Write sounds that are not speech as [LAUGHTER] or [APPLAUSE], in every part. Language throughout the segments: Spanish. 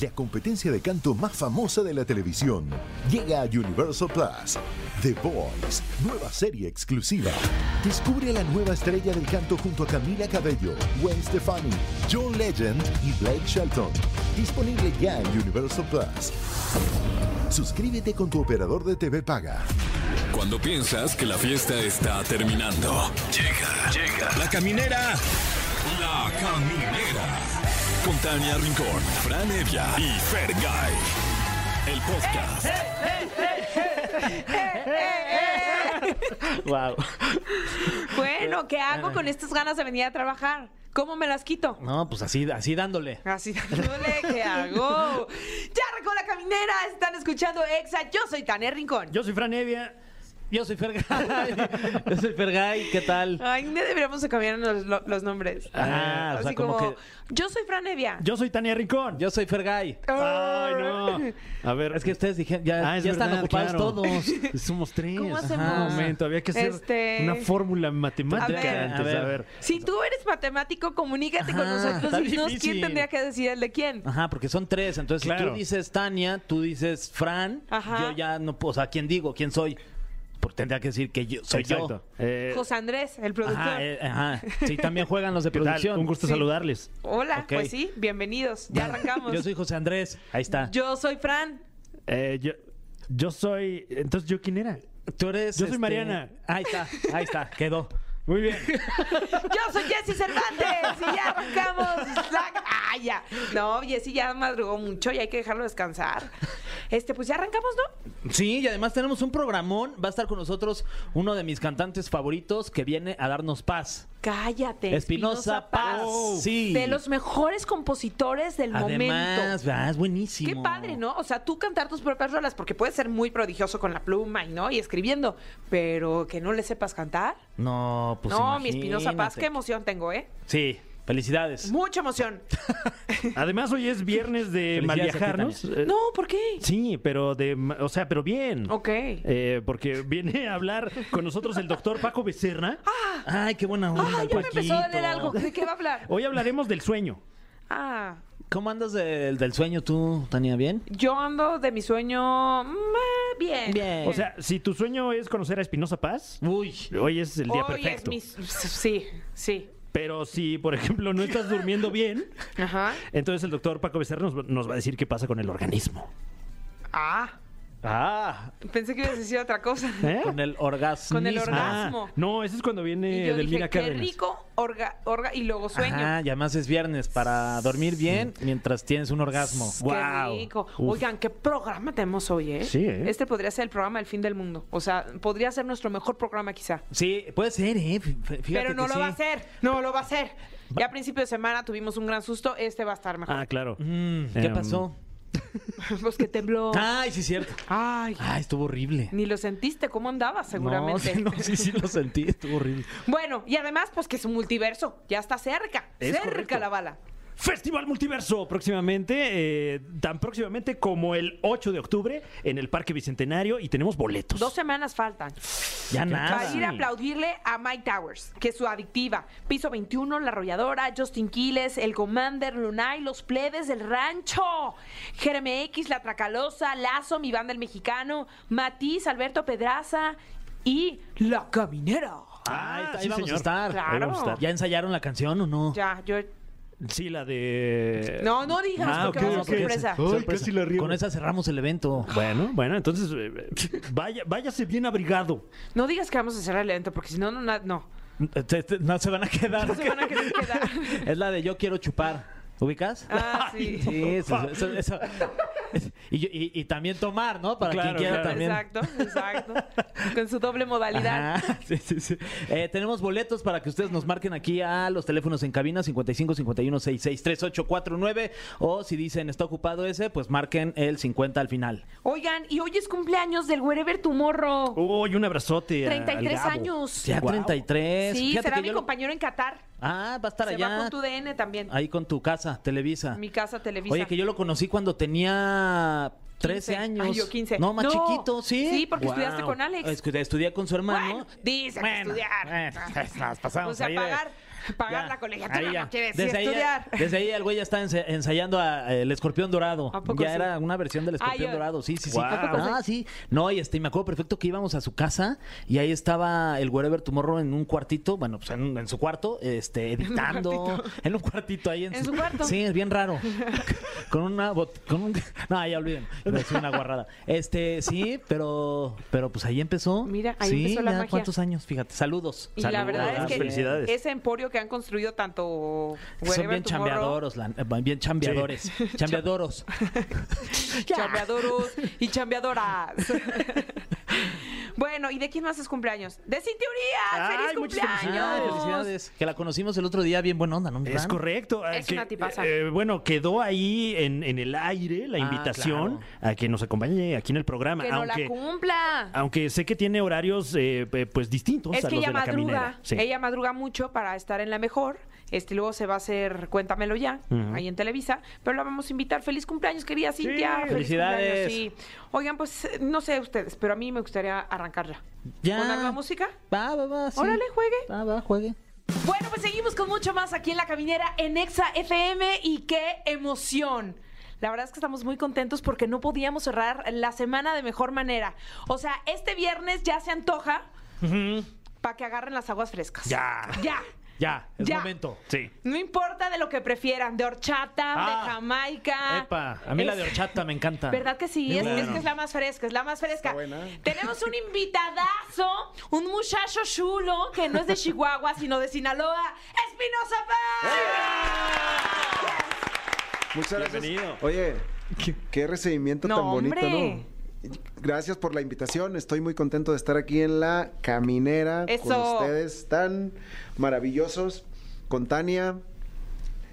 la competencia de canto más famosa de la televisión. Llega a Universal Plus. The Voice, nueva serie exclusiva. Descubre a la nueva estrella del canto junto a Camila Cabello, Gwen Stefani, John Legend y Blake Shelton. Disponible ya en Universal Plus. Suscríbete con tu operador de TV Paga. Cuando piensas que la fiesta está terminando. Llega, llega. La caminera. La caminera. Con Tania Rincón, Fran Evia y Fergay. El podcast. [LAUGHS] Wow. Bueno, ¿qué hago con estas ganas de venir a trabajar? ¿Cómo me las quito? No, pues así, así dándole. Así dándole, ¿qué hago? [LAUGHS] Ya arrancó la caminera, están escuchando Exa. Yo soy Tania Rincón. Yo soy Fran Evia. Yo soy Fergay. [LAUGHS] Yo soy Fergay. ¿Qué tal? Ay, no deberíamos de cambiar los, lo- los nombres. Ah, o Así sea, como como, que- yo soy Fran Evia. Yo soy Tania Rincón. Yo soy Fergay. Ay, no. A ver. Es que ustedes dijeron, ya, Ah, es ya están ocupados claro. todos. [LAUGHS] Somos tres. ¿Cómo Ajá, hacemos? Un momento, había que hacer Este- una fórmula A matemática ver. antes. A ver. A ver. Si tú eres matemático, comunícate con nosotros y difícil. quién tendría que decir el de quién. Ajá, porque son tres. Entonces, si Claro. tú dices Tania, tú dices Fran, Ajá. yo ya no puedo. O sea, ¿quién digo? ¿Quién soy? Porque tendría que decir que yo soy Exacto. Eh, José Andrés, el yo. productor. Ajá, eh, ajá. Sí, también juegan los de [LAUGHS] producción. Un gusto Sí. saludarles. Hola, pues sí, bienvenidos. Ya [LAUGHS] arrancamos. Yo soy José Andrés. Ahí está. Yo soy Fran. Eh, yo, yo soy. Entonces, ¿yo quién era? Tú eres. Yo soy Mariana. Ahí está, ahí está, quedó. Muy bien. [LAUGHS] Yo soy Jessy Cervantes y ya arrancamos. Ah, ya. No, Jessy ya madrugó mucho y hay que dejarlo descansar. Este, pues ya arrancamos, ¿no? Sí, y además tenemos un programón. Va a estar con nosotros uno de mis cantantes favoritos que viene a darnos paz. Cállate. Espinosa Paz. Sí. De los mejores compositores del Además, momento. ¿verdad? es buenísimo. Qué padre, ¿no? O sea, tú cantar tus propias rolas, porque puedes ser muy prodigioso con la pluma y no, y escribiendo, pero que no le sepas cantar. No, pues no, mi Espinosa Paz, qué emoción tengo, ¿eh? Sí, felicidades. Mucha emoción. [LAUGHS] Además, hoy es viernes de. Eh, No, ¿por qué? Sí, pero de. O sea, pero bien. Ok. Eh, porque viene a hablar con nosotros el doctor Paco Becerra. [LAUGHS] Ay, qué buena onda. Ah, ya me empezó a doler algo. ¿De qué va a hablar? Hoy hablaremos del sueño. Ah, ¿Cómo andas del, del sueño tú, Tania? ¿Bien? yo ando de mi sueño mm, bien. Bien. O sea, si tu sueño es conocer a Espinosa Paz, Uy. hoy es el día Hoy es perfecto. mi- Sí, sí. Pero si, por ejemplo, no estás durmiendo bien, Ajá. entonces el doctor Paco Becerra nos, nos va a decir qué pasa con el organismo. Ah, Ah, pensé que ibas a decir otra cosa. ¿Eh? con el orgasmo. Con el Ah, orgasmo. no, ese es cuando Y viene yo dije, qué Cárdenas. rico, orga, orga, y luego sueño. Ajá, y además es viernes para dormir bien mientras tienes un orgasmo. Qué Guau. rico. Uf. Oigan, qué programa tenemos hoy, ¿eh? Sí, ¿eh? Este podría ser el programa del fin del mundo. O sea, podría ser nuestro mejor programa quizá. Sí, puede ser, ¿eh? Fíjate Pero no que lo sí. va a hacer. No lo va a hacer. Ya a principio de semana tuvimos un gran susto. Este va a estar mejor. Ah, claro. Mm, ¿Qué Em, pasó? [LAUGHS] Pues que tembló. Ay, sí, cierto. Ay. Ay, estuvo horrible. Ni lo sentiste. ¿Cómo andabas? Seguramente. No, [LAUGHS] sí, no, sí, sí lo sentí, estuvo horrible. Bueno, y además, pues que es un multiverso. Ya está cerca. Es cerca correcto. la bala. Festival Multiverso próximamente, eh, tan próximamente como el 8 de octubre en el Parque Bicentenario y tenemos boletos. Dos semanas faltan. Ya nada. Para ir a aplaudirle a Mike Towers, que es su adictiva. Piso 21, La Arrolladora, Justin Quiles, El Commander, Lunay, Los Plebes del Rancho, Jeremy X, La Tracalosa, Lazo, Mi Banda el Mexicano, Matiz, Alberto Pedraza y La Caminera. Ay, Ah, ahí sí, vamos señor. a estar. Claro. Ahí vamos a estar. ¿Ya ensayaron la canción o no? Ya, yo... Sí, la de... No, no digas, Ah, porque vamos a ok. sorpresa. Ay, Sorpresa. casi la riego. Con esa cerramos el evento. Bueno, bueno, entonces eh, vaya, váyase bien abrigado. No digas que vamos a cerrar el evento, porque si no, no... no. No se van a quedar. No se van a quedar. [LAUGHS] Es la de Yo quiero chupar. ¿Ubicas? Ah, sí. [LAUGHS] Sí, eso, eso- eso- y, yo- y- y también tomar, ¿no? Para Claro, quien quiera claro. también. Exacto, exacto. Con su doble modalidad. Ajá, sí, sí, sí. Eh, tenemos boletos para que ustedes nos marquen aquí a los teléfonos en cabina 55 51 66 3849 o si dicen está ocupado ese, pues marquen el 50 al final. Oigan, y hoy es cumpleaños del Wherever Tomorrow. Uy, un abrazote. a- al 33 Gabo. años. Ya Guau. 33. Sí, Fíjate será mi yo compañero en Qatar. Ah, va a estar Se allá. va con tu DN también. Ahí con tu casa, Televisa. Mi casa Televisa. Oye, que yo lo conocí cuando tenía 13 15. años. Ay, yo 15. No, más No. chiquito, sí. Sí, porque Wow. estudiaste con Alex. Estudié, estudié con su hermano. Bueno, dice que estudiar. eh, [LAUGHS] nos pasamos O sea, ahí de- pagar. Ya. la colegiatura Ahí ya. no quiere decir desde ahí, estudiar. desde ahí el güey ya está ensayando a- el escorpión dorado. ¿A poco ya sí? era una versión del escorpión yo- dorado. Sí, sí, sí. Guau. ¿A poco Ah, sí. No, y este, me acuerdo perfecto que íbamos a su casa y ahí estaba el Wherever Tomorrow en un cuartito, bueno, pues en, en su cuarto, este, [LAUGHS] editando. En un cuartito ahí en, ¿En su cuarto? Sí, es bien raro. [LAUGHS] con una bot- con un [LAUGHS] No, ya olviden. Es una guarrada. Este, sí, pero pero pues ahí empezó. Mira, ahí sí, empezó la ya magia. ¿Cuántos años? Fíjate. Saludos. Y la Saludos, verdad es que felicidades. ese emporio que han construido tanto Son bien Tomorrow, chambeadoros, la- eh, bien chambeadores. [LAUGHS] Chambeadoros. [LAUGHS] chambeadoros y chambeadoras. [LAUGHS] bueno, ¿y de quién más es cumpleaños? ¡De Cintia Urias! ¡Feliz cumpleaños! Felicidades. Que la conocimos el otro día bien buena onda, ¿no? mi Es correcto. Es que, una tipaza. eh, bueno, quedó ahí en, en el aire la Ah, invitación a que nos acompañe aquí en el programa. ¡Que no la aunque, cumpla! aunque sé que tiene horarios eh, eh, pues distintos Es a que los ella de la madruga, caminera. Sí. ella madruga mucho para estar en la mejor. Este, luego se va a hacer Cuéntamelo ya, Ujú. ahí en Televisa. Pero la vamos a invitar. ¡Feliz cumpleaños, querida Cintia! ¡Feliz felicidades. Sí. Oigan, pues no sé ustedes, pero a mí me gustaría arrancar ya. Ya. ¿Poner la música? Va, va, va. sí. Órale, juegue. Va, va, juegue. Bueno, pues seguimos con mucho más aquí en La Caminera en Exa FM y qué emoción. La verdad es que estamos muy contentos porque no podíamos cerrar la semana de mejor manera. O sea, este viernes ya se antoja para que agarren las aguas frescas. Ya. Ya. Ya, es Ya. momento. Sí. No importa de lo que prefieran, de horchata, Ah. de jamaica. Epa, a mí la de horchata me encanta. ¿Verdad que sí? Es, Bueno. es que es la más fresca, es la más fresca. Está buena. Tenemos un invitadazo, un muchacho chulo que no es de Chihuahua, sino de Sinaloa, Espinosa Paz. Muchas gracias. Bienvenido. Oye, qué recibimiento No, tan bonito, hombre. ¿no? Gracias por la invitación. Estoy muy contento de estar aquí en la caminera con ustedes tan maravillosos. Con Tania,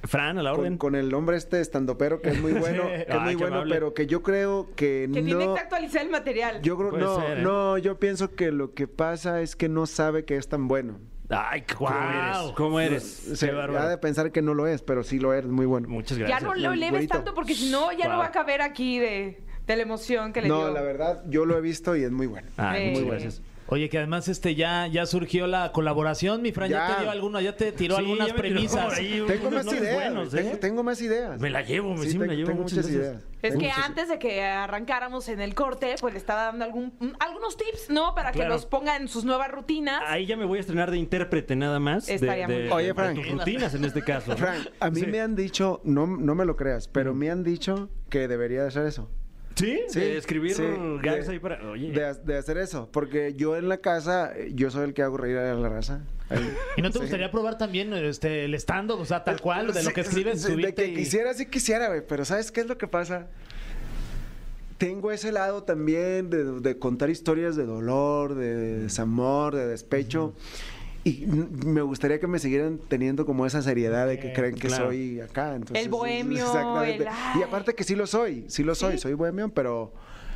Fran, a la con, orden. con el hombre este estandopero que es muy [LAUGHS] bueno, que es Ay, muy bueno, amable. pero que yo creo que, Que tiene no. que actualizar el material. Yo creo Puede no, ser, ¿eh? no, yo pienso que lo que pasa es que no sabe que es tan bueno. Ay, ¿cómo Guau. eres? ¿Cómo eres? Se Qué ha bárbaro. de pensar que no lo es, pero sí lo es, muy bueno. Muchas ya gracias. no lo leves tanto porque si no, ya no Wow. va a caber aquí de, de la emoción que le No, dio. la verdad, yo lo he visto y es muy bueno. Ay, Eh, muchas sí. gracias. Oye, que además este ya, ya surgió la colaboración, mi Fran, ya, Ya. te dio alguna, ya te tiró Sí, algunas me tiró premisas. Tengo unos más ideas. buenos, ¿eh? tengo, tengo más ideas. Me la llevo, Sí, sí, me la tengo- llevo. tengo muchas ideas. Es Tengo que muchas- antes de que arrancáramos en el corte, pues le estaba dando algún, mm, algunos tips, ¿no? Para que los ponga en sus nuevas rutinas. Ahí ya me voy a estrenar de intérprete nada más. de- Estaría muy de, bien. de- Oye, de Frank. tus rutinas en este caso. ¿no? Frank, a mí Sí. me han dicho, no, no me lo creas, pero me han dicho que debería de hacer eso. ¿Sí? Sí, De escribir sí, gags de- ahí para... Oye. De, ha- de hacer eso, porque yo en la casa, eh, yo soy el que hago reír a la raza. Ahí. [LAUGHS] ¿Y no te Sí. gustaría probar también este, el stand-up, o sea, tal cual, de lo que escribes, De que y- quisiera, sí quisiera, güey, pero ¿sabes qué es lo que pasa? Tengo ese lado también de, de contar historias de dolor, de desamor, de despecho. Y n- me gustaría que me siguieran teniendo como esa seriedad de que creen que claro. soy acá. Entonces, El bohemio, [LAUGHS] Exactamente. el. Y aparte que sí lo soy, sí lo soy, ¿Sí? soy bohemio, pero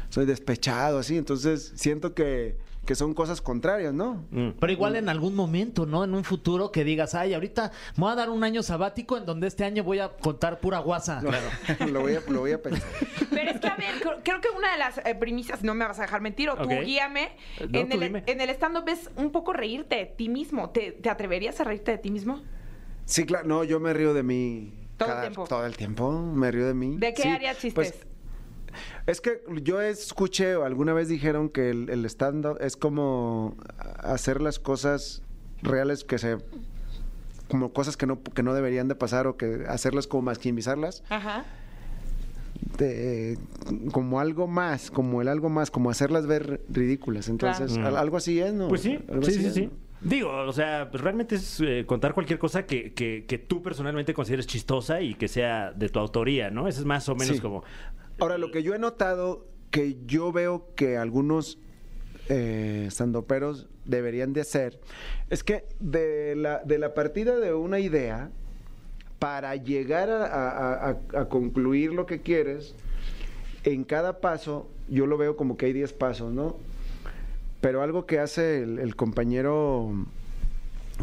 soy despechado, así. Entonces siento que, que son cosas contrarias, ¿no? Mm. Pero igual en algún momento, ¿no? En un futuro que digas, ay, ahorita me voy a dar un año sabático en donde este año voy a contar pura guasa. [LAUGHS] [LAUGHS] lo, voy a, lo voy a pensar. Pero es que, a ver, creo, que una de las eh, premisas, no me vas a dejar mentir, o tú Ok. guíame, No, en, tú el, en el stand-up es un poco reírte de ti mismo. ¿Te, te atreverías a reírte de ti mismo? Sí, claro, no, yo me río de mí. Todo el tiempo. Todo el tiempo me río de mí. ¿De qué Sí, harías chistes? pues, es que yo escuché, o alguna vez dijeron que el, el stand-up es como hacer las cosas reales que se... como cosas que no, que no deberían de pasar o que hacerlas como maximizarlas. Ajá. de- como algo más, como el algo más, como hacerlas ver ridículas. Entonces, Claro. al- algo así es, ¿no? Pues sí, Algo sí, sí, es, sí. ¿no? Digo, o sea, pues realmente es eh, contar cualquier cosa que, que, que tú personalmente consideres chistosa y que sea de tu autoría, ¿no? Eso es más o menos Sí. como... Ahora, lo que yo he notado, que yo veo que algunos eh, deberían de hacer, es que de la, de la partida de una idea, para llegar a, a- a- a concluir lo que quieres, en cada paso, yo lo veo como que hay 10 pasos, ¿no? Pero algo que hace el, el compañero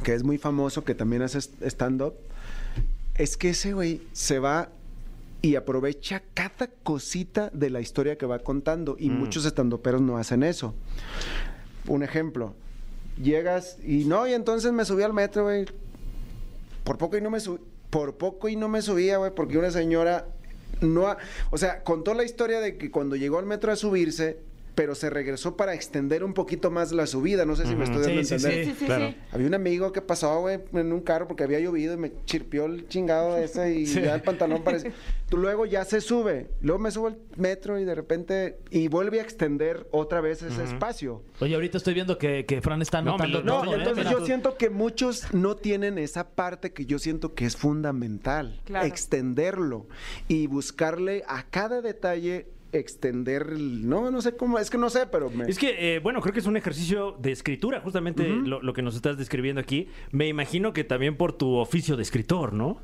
que es muy famoso, que también hace stand-up, es que ese güey se va y aprovecha cada cosita de la historia que va contando. Y Mm. muchos estandoperos no hacen eso. Un ejemplo, llegas y no, y entonces me subí al metro, güey. por poco y no me su- por poco y no me subía, güey, porque una señora no, ha- o sea, contó la historia de que cuando llegó al metro a subirse, pero se regresó para extender un poquito más la subida, no sé si me estoy dando a Sí, sí, entender. Sí, sí, sí, claro. sí. Había un amigo que pasó, güey, en un carro porque había llovido y me chirpió el chingado ese y [LAUGHS] ya el pantalón parece. Tú luego ya se sube, luego me subo al metro y de repente y vuelve a extender otra vez ese espacio. Oye, ahorita estoy viendo que, que Fran está No, lo- No, todo, ¿eh? entonces yo siento que muchos no tienen esa parte que yo siento que es fundamental, Claro. extenderlo y buscarle a cada detalle extender, no, no sé cómo, es que no sé, pero me- Es que, eh, bueno, creo que es un ejercicio de escritura, justamente lo, lo que nos estás describiendo aquí. Me imagino que también por tu oficio de escritor, ¿no?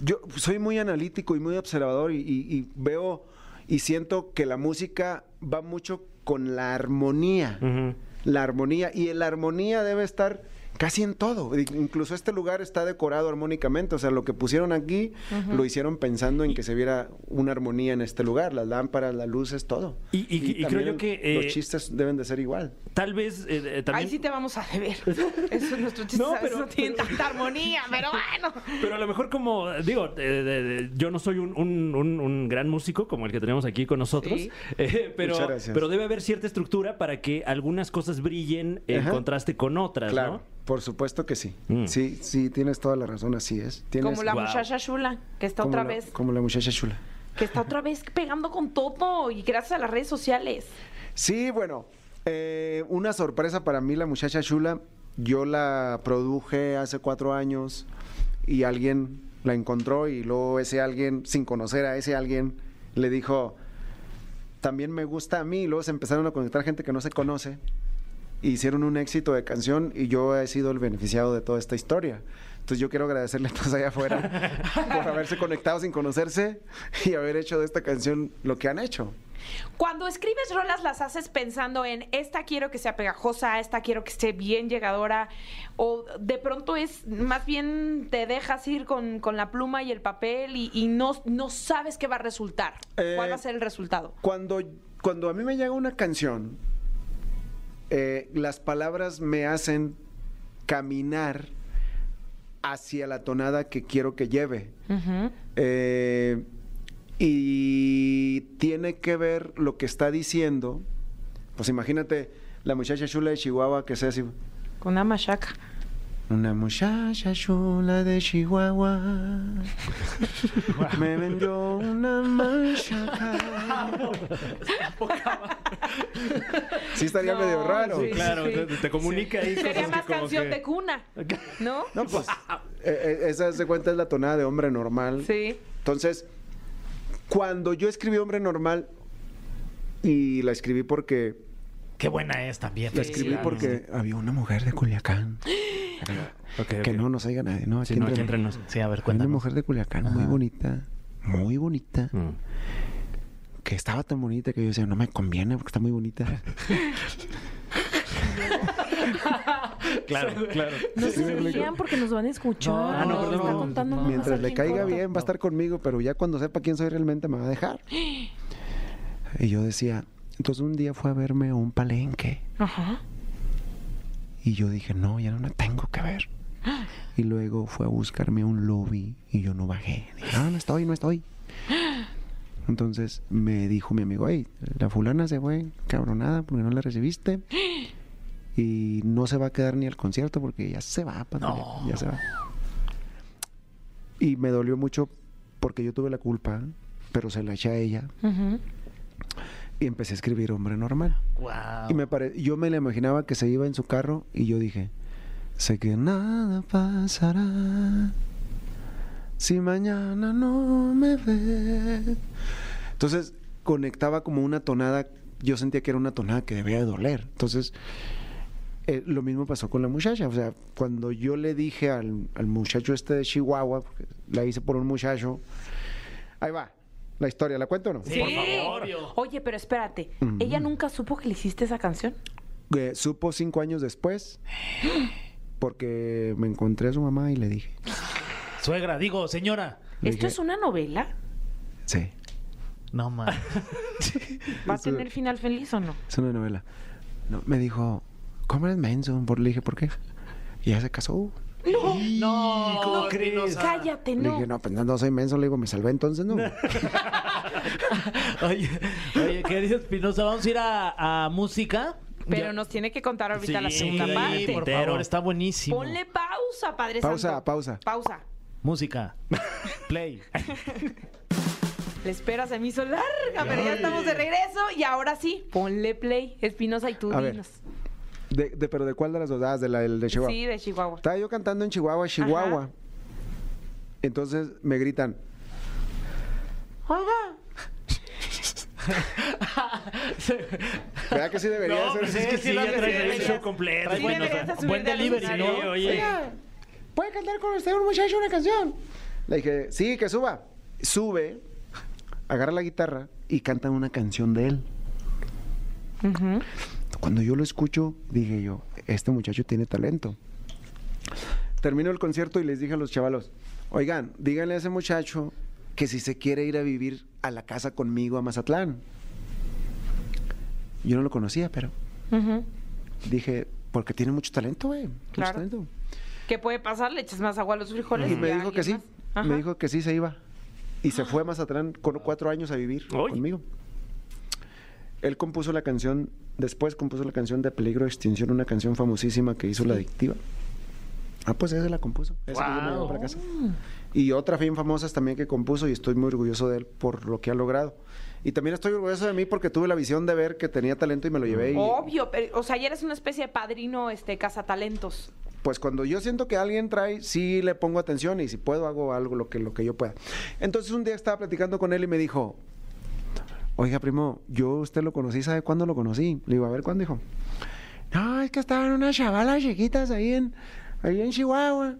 Yo soy muy analítico y muy observador y, y- y veo y siento que la música va mucho con la armonía. La armonía. Y la armonía debe estar casi en todo. Incluso este lugar está decorado armónicamente. O sea, lo que pusieron aquí lo hicieron pensando en que se viera una armonía en este lugar. Las lámparas, las luces, todo. Y- y- y creo yo que, eh, los chistes deben de ser igual. Tal vez eh, eh, también... Ahí sí te vamos a deber. [LAUGHS] Eso, nuestros chistes No, pero- no tienen pero- tanta armonía, pero bueno. Pero a lo mejor como, digo, eh, de- de- yo no soy un, un- un- un gran músico como el que tenemos aquí con nosotros, Sí. [LAUGHS] eh, pero, pero debe haber cierta estructura para que algunas cosas brillen en Ajá. contraste con otras, Claro, ¿no? Por supuesto que sí. Mm. Sí, sí, tienes toda la razón, así es. Tienes- Como la Wow. muchacha chula, que está como otra la- vez, Como la muchacha chula. que está otra vez pegando con todo y gracias a las redes sociales. Sí, bueno, eh, una sorpresa para mí, la muchacha chula. Yo la produje hace cuatro años y alguien la encontró y luego ese alguien, sin conocer a ese alguien, le dijo, también me gusta a mí. Y luego se empezaron a conectar gente que no se conoce. Hicieron un éxito de canción y yo he sido el beneficiado de toda esta historia. Entonces yo quiero agradecerle a todos allá afuera [LAUGHS] por haberse conectado sin conocerse y haber hecho de esta canción lo que han hecho. Cuando escribes rolas las haces pensando en esta quiero que sea pegajosa, esta quiero que esté bien llegadora, o de pronto es más bien te dejas ir con, con la pluma y el papel y, y no, no sabes qué va a resultar. Eh, ¿Cuál va a ser el resultado? Cuando, cuando a mí me llega una canción, eh, las palabras me hacen caminar hacia la tonada que quiero que lleve. Eh, y tiene que ver lo que está diciendo. Pues imagínate la muchacha chula de Chihuahua que sea así. Con una machaca. Una muchacha chula de Chihuahua [LAUGHS] me vendió una machaca. Sí estaría No, medio raro. sí. Claro, te, te comunica ahí Sería que más como canción que- de cuna, ¿no? No, pues eh, eh, esa se cuenta es la tonada de hombre normal. Sí. Entonces, cuando yo escribí hombre normal y la escribí porque Qué buena es también. la escribí porque había una mujer de Culiacán. Ok, Que no nos oiga nadie, ¿no? Sí, Aquí no, entre- aquí entre nos. Sí, a ver, Una cuéntanos. mujer de Culiacán muy bonita, muy bonita, Mm. que estaba tan bonita que yo decía, no me conviene porque está muy bonita. [LAUGHS] Claro, claro. No Sí, se rían porque nos van a escuchar. No, Ah, no, perdón, Está contando Mientras le caiga corto. bien va a estar conmigo, pero ya cuando sepa quién soy realmente me va a dejar. Y yo decía, entonces un día fue a verme a un palenque. Ajá. Y yo dije, no, ya no la tengo que ver. [GASPS] Y luego fue a buscarme a un lobby y yo no bajé. Dije, no, no estoy, no estoy. [GASPS] Entonces me dijo mi amigo, hey, la fulana se fue cabronada porque no la recibiste. [GASPS] Y no se va a quedar ni al concierto porque ya se va, Pandilla, ya se va. Y me dolió mucho porque yo tuve la culpa, pero se la eché a ella. Ujú. Y empecé a escribir hombre normal. Wow. Y me pare- yo me la imaginaba que se iba en su carro y yo dije, sé que nada pasará si mañana no me ve. Entonces conectaba como una tonada, yo sentía que era una tonada que debía de doler. Entonces eh, lo mismo pasó con la muchacha. O sea, cuando yo le dije al, al muchacho este de Chihuahua, porque la hice por un muchacho, ahí va, la historia, ¿la cuento o no? Sí. Oye, pero espérate. ¿Ella nunca supo que le hiciste esa canción? Eh, supo cinco años después porque me encontré a su mamá y le dije, Suegra, digo, señora. Le ¿Esto dije, es una novela? sí, No, man. [LAUGHS] ¿Va a Eso- tener final feliz o no? es una novela. No, me dijo, ¿cómo eres menso? Por- Le dije, ¿por qué? Y ya se casó. No, ¿cómo crees? Cállate, Le no. dije, no, pues no, no soy menso, le digo, me salvé entonces, no. [LAUGHS] Oye, oye, querido Espinosa, vamos a ir a, a música. Pero Ya- nos tiene que contar ahorita Sí, la segunda sí, parte. Por favor, está buenísimo. Ponle pausa, Padre Pausa, Santo. pausa. Pausa. Música. [LAUGHS] Play. [LAUGHS] La espera se me hizo larga, pero ya estamos de regreso. Y ahora sí, ponle play. Espinosa y tú A ver. dinos. De, de- ¿Pero de cuál de las dos? Ah, de la del de Chihuahua. Sí, de Chihuahua. Estaba yo cantando en Chihuahua, Chihuahua. Entonces me gritan, oiga. [LAUGHS] ¿Verdad que sí debería No, ser? pues es que sí, ya traes el show completo. Sí, de buen delivery. ¿no? Oye, Oiga, ¿puede cantar con usted un muchacho una canción? Le dije, sí, que suba. Sube, agarra la guitarra y canta una canción de él. Cuando yo lo escucho, dije yo, este muchacho tiene talento. Terminó el concierto y les dije a los chavalos, oigan, díganle a ese muchacho que si se quiere ir a vivir a la casa conmigo a Mazatlán. Yo no lo conocía, pero dije, porque tiene mucho talento, güey. mucho Claro. talento. ¿Qué puede pasar? Le echas más agua a los frijoles. Y me dijo que sí, más. me Ajá. dijo que sí se iba. Y se fue a Mazatlán con cuatro años a vivir conmigo. Él compuso la canción, después compuso la canción de Peligro de Extinción, una canción famosísima que hizo La Adictiva. Ah, pues esa la compuso. Esa que yo me Guau. para casa. Y otra bien famosa también que compuso y estoy muy orgulloso de él por lo que ha logrado. Y también estoy orgulloso de mí porque tuve la visión de ver que tenía talento y me lo llevé. y- Obvio, pero, o sea, ya eres una especie de padrino este cazatalentos. pues cuando yo siento que alguien trae, sí le pongo atención y si puedo hago algo lo que, lo que yo pueda. Entonces un día estaba platicando con él y me dijo, oiga primo, yo usted lo conocí, ¿sabe cuándo lo conocí? Le digo, a ver, ¿cuándo dijo? No, es que estaban unas chavalas chiquitas ahí en, ahí en Chihuahua.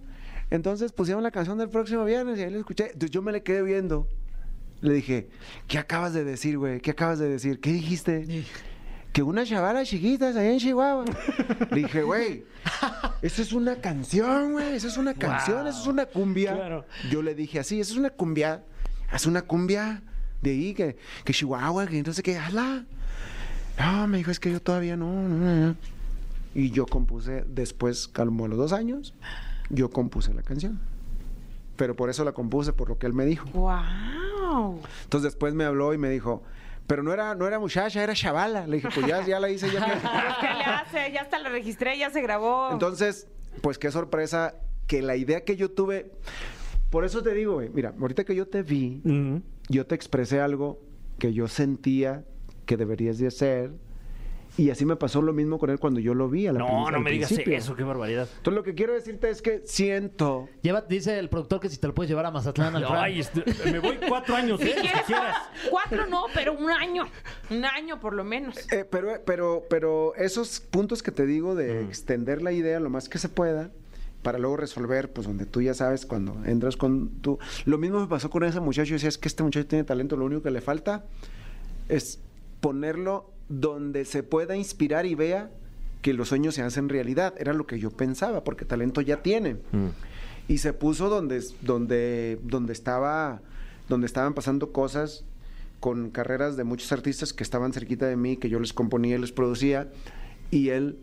Entonces pusieron la canción del próximo viernes y ahí la escuché. Entonces yo me le quedé viendo. Le dije, ¿qué acabas de decir, güey? ¿Qué acabas de decir? ¿Qué dijiste? que unas chavalas chiquitas allá en Chihuahua. Le dije, güey, eso es una canción, güey, eso es una canción, eso es una cumbia. Claro. Yo le dije así, eso es una cumbia, es una cumbia de ahí, que, que Chihuahua, que entonces que hazla. No, me dijo, es que yo todavía no, no, no, no". Y yo compuse después, a los dos años, yo compuse la canción. Pero por eso la compuse, por lo que él me dijo. ¡Wow! Entonces después me habló y me dijo, pero no era, no era muchacha, era chavala. Le dije, pues ya, ya la hice, ya. Pues, [LAUGHS] ¿Qué le hace? Ya hasta la registré, ya se grabó. Entonces, pues qué sorpresa que la idea que yo tuve. Por eso te digo, güey, mira, ahorita que yo te vi, yo te expresé algo que yo sentía que deberías de hacer. Y así me pasó lo mismo con él cuando yo lo vi a la No, no me digas eso, qué barbaridad. Entonces lo que quiero decirte es que siento Lleva, dice el productor que si te lo puedes llevar a Mazatlán al. Ay, este, me voy cuatro años, Si ¿eh? Si quieres, quieras. cuatro no, pero un año. Un año por lo menos. Eh, pero, pero, pero esos puntos que te digo de extender la idea lo más que se pueda para luego resolver, pues donde tú ya sabes cuando entras con tu... Lo mismo me pasó con ese muchacho, yo decía, es que este muchacho tiene talento, lo único que le falta es ponerlo donde se pueda inspirar y vea que los sueños se hacen realidad. Era lo que yo pensaba, porque talento ya tiene. Y se puso donde, donde, donde estaba, donde estaban pasando cosas con carreras de muchos artistas que estaban cerquita de mí, que yo les componía y les producía, y él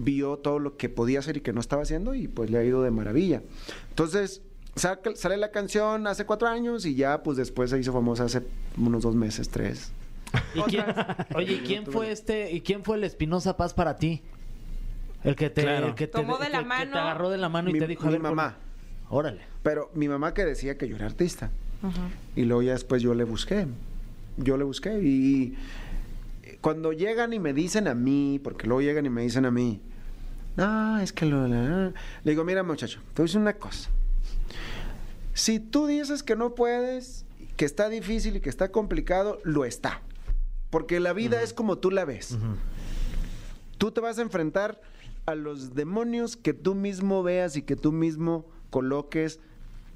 vio todo lo que podía hacer y que no estaba haciendo, y pues le ha ido de maravilla. Entonces, saca- sale la canción hace cuatro años y ya pues después se hizo famosa hace unos dos meses, tres. ¿Y quién, [LAUGHS] oye, ¿y quién fue este, y quién fue el Espinosa Paz para ti? El que te, Claro. el que te, Tomó de la que mano. te agarró de la mano y Mi- te dijo, a mi ver, mamá. Órale. Pero mi mamá que decía que yo era artista. Y luego ya después yo le busqué. Yo le busqué. Y cuando llegan y me dicen a mí, porque luego llegan y me dicen a mí, no, es que lo... la- la". Le digo, mira muchacho, te voy a decir una cosa. Si tú dices que no puedes, que está difícil y que está complicado, lo está. Porque la vida es como tú la ves. Tú te vas a enfrentar a los demonios que tú mismo veas y que tú mismo coloques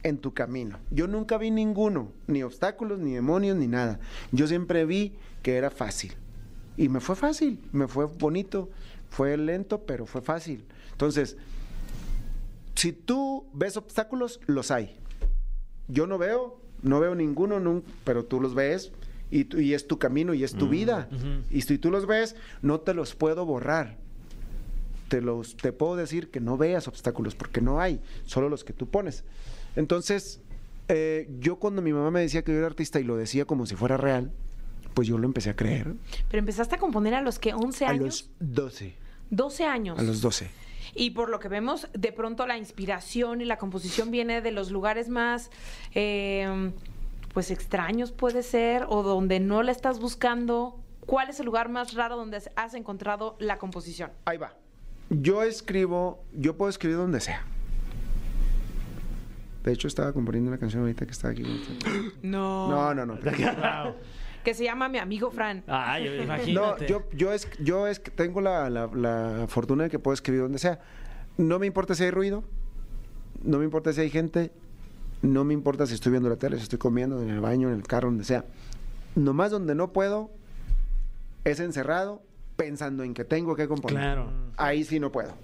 en tu camino. Yo nunca vi ninguno, ni obstáculos, ni demonios, ni nada. Yo siempre vi que era fácil. Y me fue fácil, me fue bonito, fue lento, pero fue fácil. Entonces, si tú ves obstáculos, los hay. Yo no veo, no veo ninguno, nun- pero tú los ves y, tú- y es tu camino y es tu vida. Y si tú los ves, no te los puedo borrar. te los te puedo decir que no veas obstáculos porque no hay, solo los que tú pones. Entonces, eh, yo cuando mi mamá me decía que yo era artista y lo decía como si fuera real, pues yo lo empecé a creer. Pero empezaste a componer a los que 11 A años, los 12, 12 años. a los 12. Y por lo que vemos, de pronto la inspiración y la composición viene de los lugares más, eh, pues extraños puede ser, o donde no la estás buscando. ¿Cuál es el lugar más raro donde has encontrado la composición? Ahí va. Yo escribo, yo puedo escribir donde sea. De hecho, estaba componiendo una canción ahorita que estaba aquí. [GASPS] No. No, no, no. [LAUGHS] Que se llama Mi Amigo Fran. [LAUGHS] No, Imagínate. yo, yo, es, yo es tengo la, la- la fortuna de que puedo escribir donde sea. No me importa si hay ruido, no me importa si hay gente, no me importa si estoy viendo la tele, si estoy comiendo en el baño, en el carro, donde sea. Nomás donde no puedo es encerrado pensando en que tengo que componer. Claro. Ahí sí no puedo.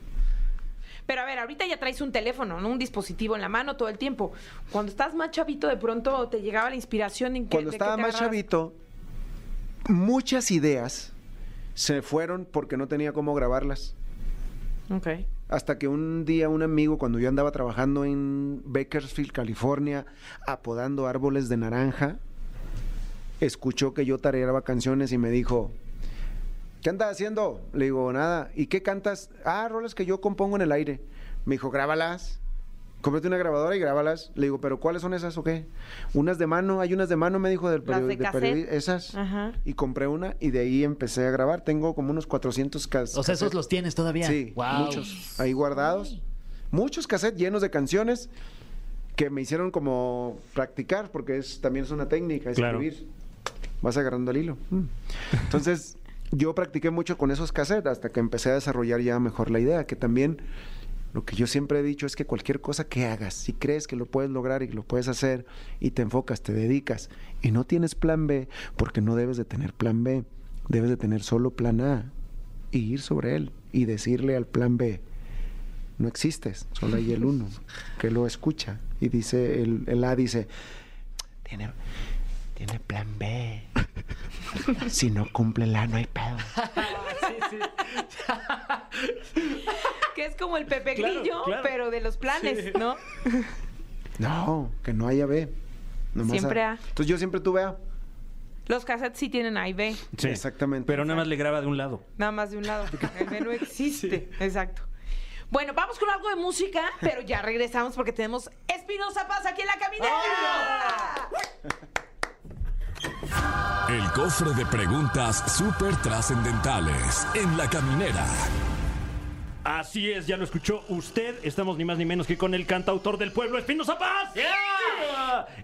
Pero a ver, ahorita ya traes un teléfono, ¿no? Un dispositivo en la mano todo el tiempo. Cuando estás más chavito, de pronto te llegaba la inspiración en que Cuando de estaba te más chavito, muchas ideas se fueron porque no tenía cómo grabarlas. Ok. Hasta que un día un amigo, cuando yo andaba trabajando en Bakersfield, California, apodando árboles de naranja, escuchó que yo tareaba canciones y me dijo, ¿qué andas haciendo? Le digo, nada. ¿Y qué cantas? Ah, rolas que yo compongo en el aire. Me dijo, grábalas. Cómprate una grabadora y grábalas. Le digo, ¿pero cuáles son esas o qué? Unas de mano, hay unas de mano, me dijo del periodi- de de Esas. Ajá. Y compré una y de ahí empecé a grabar. Tengo como unos 400 cas- O sea, esos cassettes. los tienes todavía. Sí, Wow. muchos ahí guardados. Muchos cassettes llenos de canciones que me hicieron como practicar, porque es también es una técnica, Claro. escribir. Vas agarrando el hilo. Mm. Entonces, yo practiqué mucho con esos cassettes hasta que empecé a desarrollar ya mejor la idea, que también lo que yo siempre he dicho es que cualquier cosa que hagas, si crees que lo puedes lograr y lo puedes hacer y te enfocas, te dedicas y no tienes plan B, porque no debes de tener plan B, debes de tener solo plan A y ir sobre él y decirle al plan B, no existes, solo hay el uno que lo escucha y dice, el, el A dice, tiene, tiene plan B. Si no cumple el A, no hay pedo. Que es como el Pepe Grillo, claro. pero de los planes, ¿no? No, que no haya B. nomás Siempre A. Entonces yo siempre tuve A. Los cassettes sí tienen A y B, Sí. Exactamente. Pero nada más le graba de un lado. nada más de un lado. El B no existe. Exacto. Bueno, vamos con algo de música, pero ya regresamos porque tenemos Espinosa Paz aquí en la caminera. El cofre de preguntas súper trascendentales en la caminera. Así es, ya lo escuchó usted. Estamos ni más ni menos que con el cantautor del pueblo, Espinosa Paz.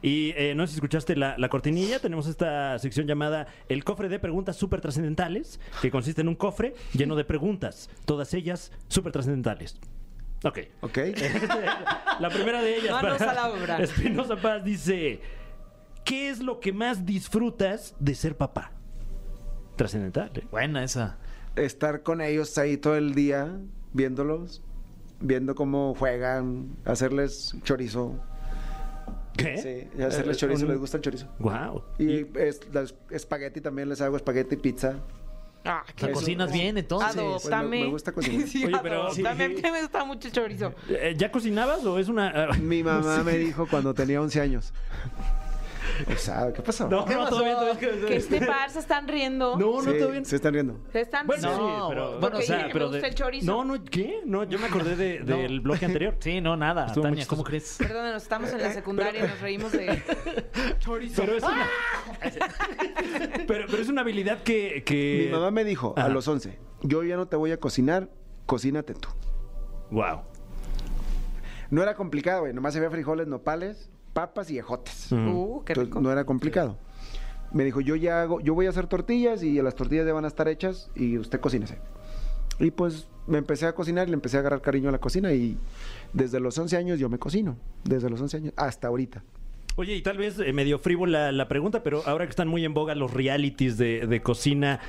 Y eh, no sé si escuchaste la, la cortinilla. Tenemos esta sección llamada El cofre de preguntas súper trascendentales, que consiste en un cofre lleno de preguntas, todas ellas súper trascendentales. Ok. ¿Ok? [LAUGHS] La primera de ellas. Manos para a la obra. Espinosa Paz dice: ¿Qué es lo que más disfrutas de ser papá? Trascendental, ¿eh? Buena esa. Estar con ellos ahí todo el día, viéndolos, viendo cómo juegan, hacerles chorizo. ¿Qué? Sí, hacerles Eh, chorizo, un- les gusta el chorizo. Wow. Y es, las espagueti también les hago espagueti pizza. Ah, O sea, Eso. cocinas bien, entonces. Adóptame. Pues me- me gusta [LAUGHS] cocinar. Sí, Oye, pero- adóptame. sí. A mí me gusta mucho el chorizo. Eh, ¿Ya cocinabas o es una.? Mi mamá [LAUGHS] me dijo cuando tenía 11 años. O sea, ¿qué pasó? No, no, todo bien, todo bien. Que este par se están riendo. No, no, Sí, todo bien. Se están riendo. Se están Bueno, riendo. sí, pero. porque bueno, o sea, pero me gusta de- el chorizo. No, no, ¿qué? No, yo me acordé de- [LAUGHS] No. del bloque anterior. Sí, no, nada. Estuvo Tania, ¿cómo crees? Perdónenos, estamos en la secundaria y nos reímos de [LAUGHS] chorizo. Pero es una. [LAUGHS] pero, pero es una habilidad que. que... Mi mamá me dijo Ajá. a los 11, yo ya no te voy a cocinar, cocínate tú. Wow. No era complicado, güey. Nomás había frijoles, nopales, papas y ejotes. Uh, qué Entonces, no era complicado. Me dijo, yo ya hago, yo voy a hacer tortillas y las tortillas ya van a estar hechas y usted cocínese. Y pues me empecé a cocinar y le empecé a agarrar cariño a la cocina y desde los 11 años yo me cocino. Desde los 11 años hasta ahorita. Oye, y tal vez eh, medio frívola la pregunta, pero ahora que están muy en boga los realities de, de cocina,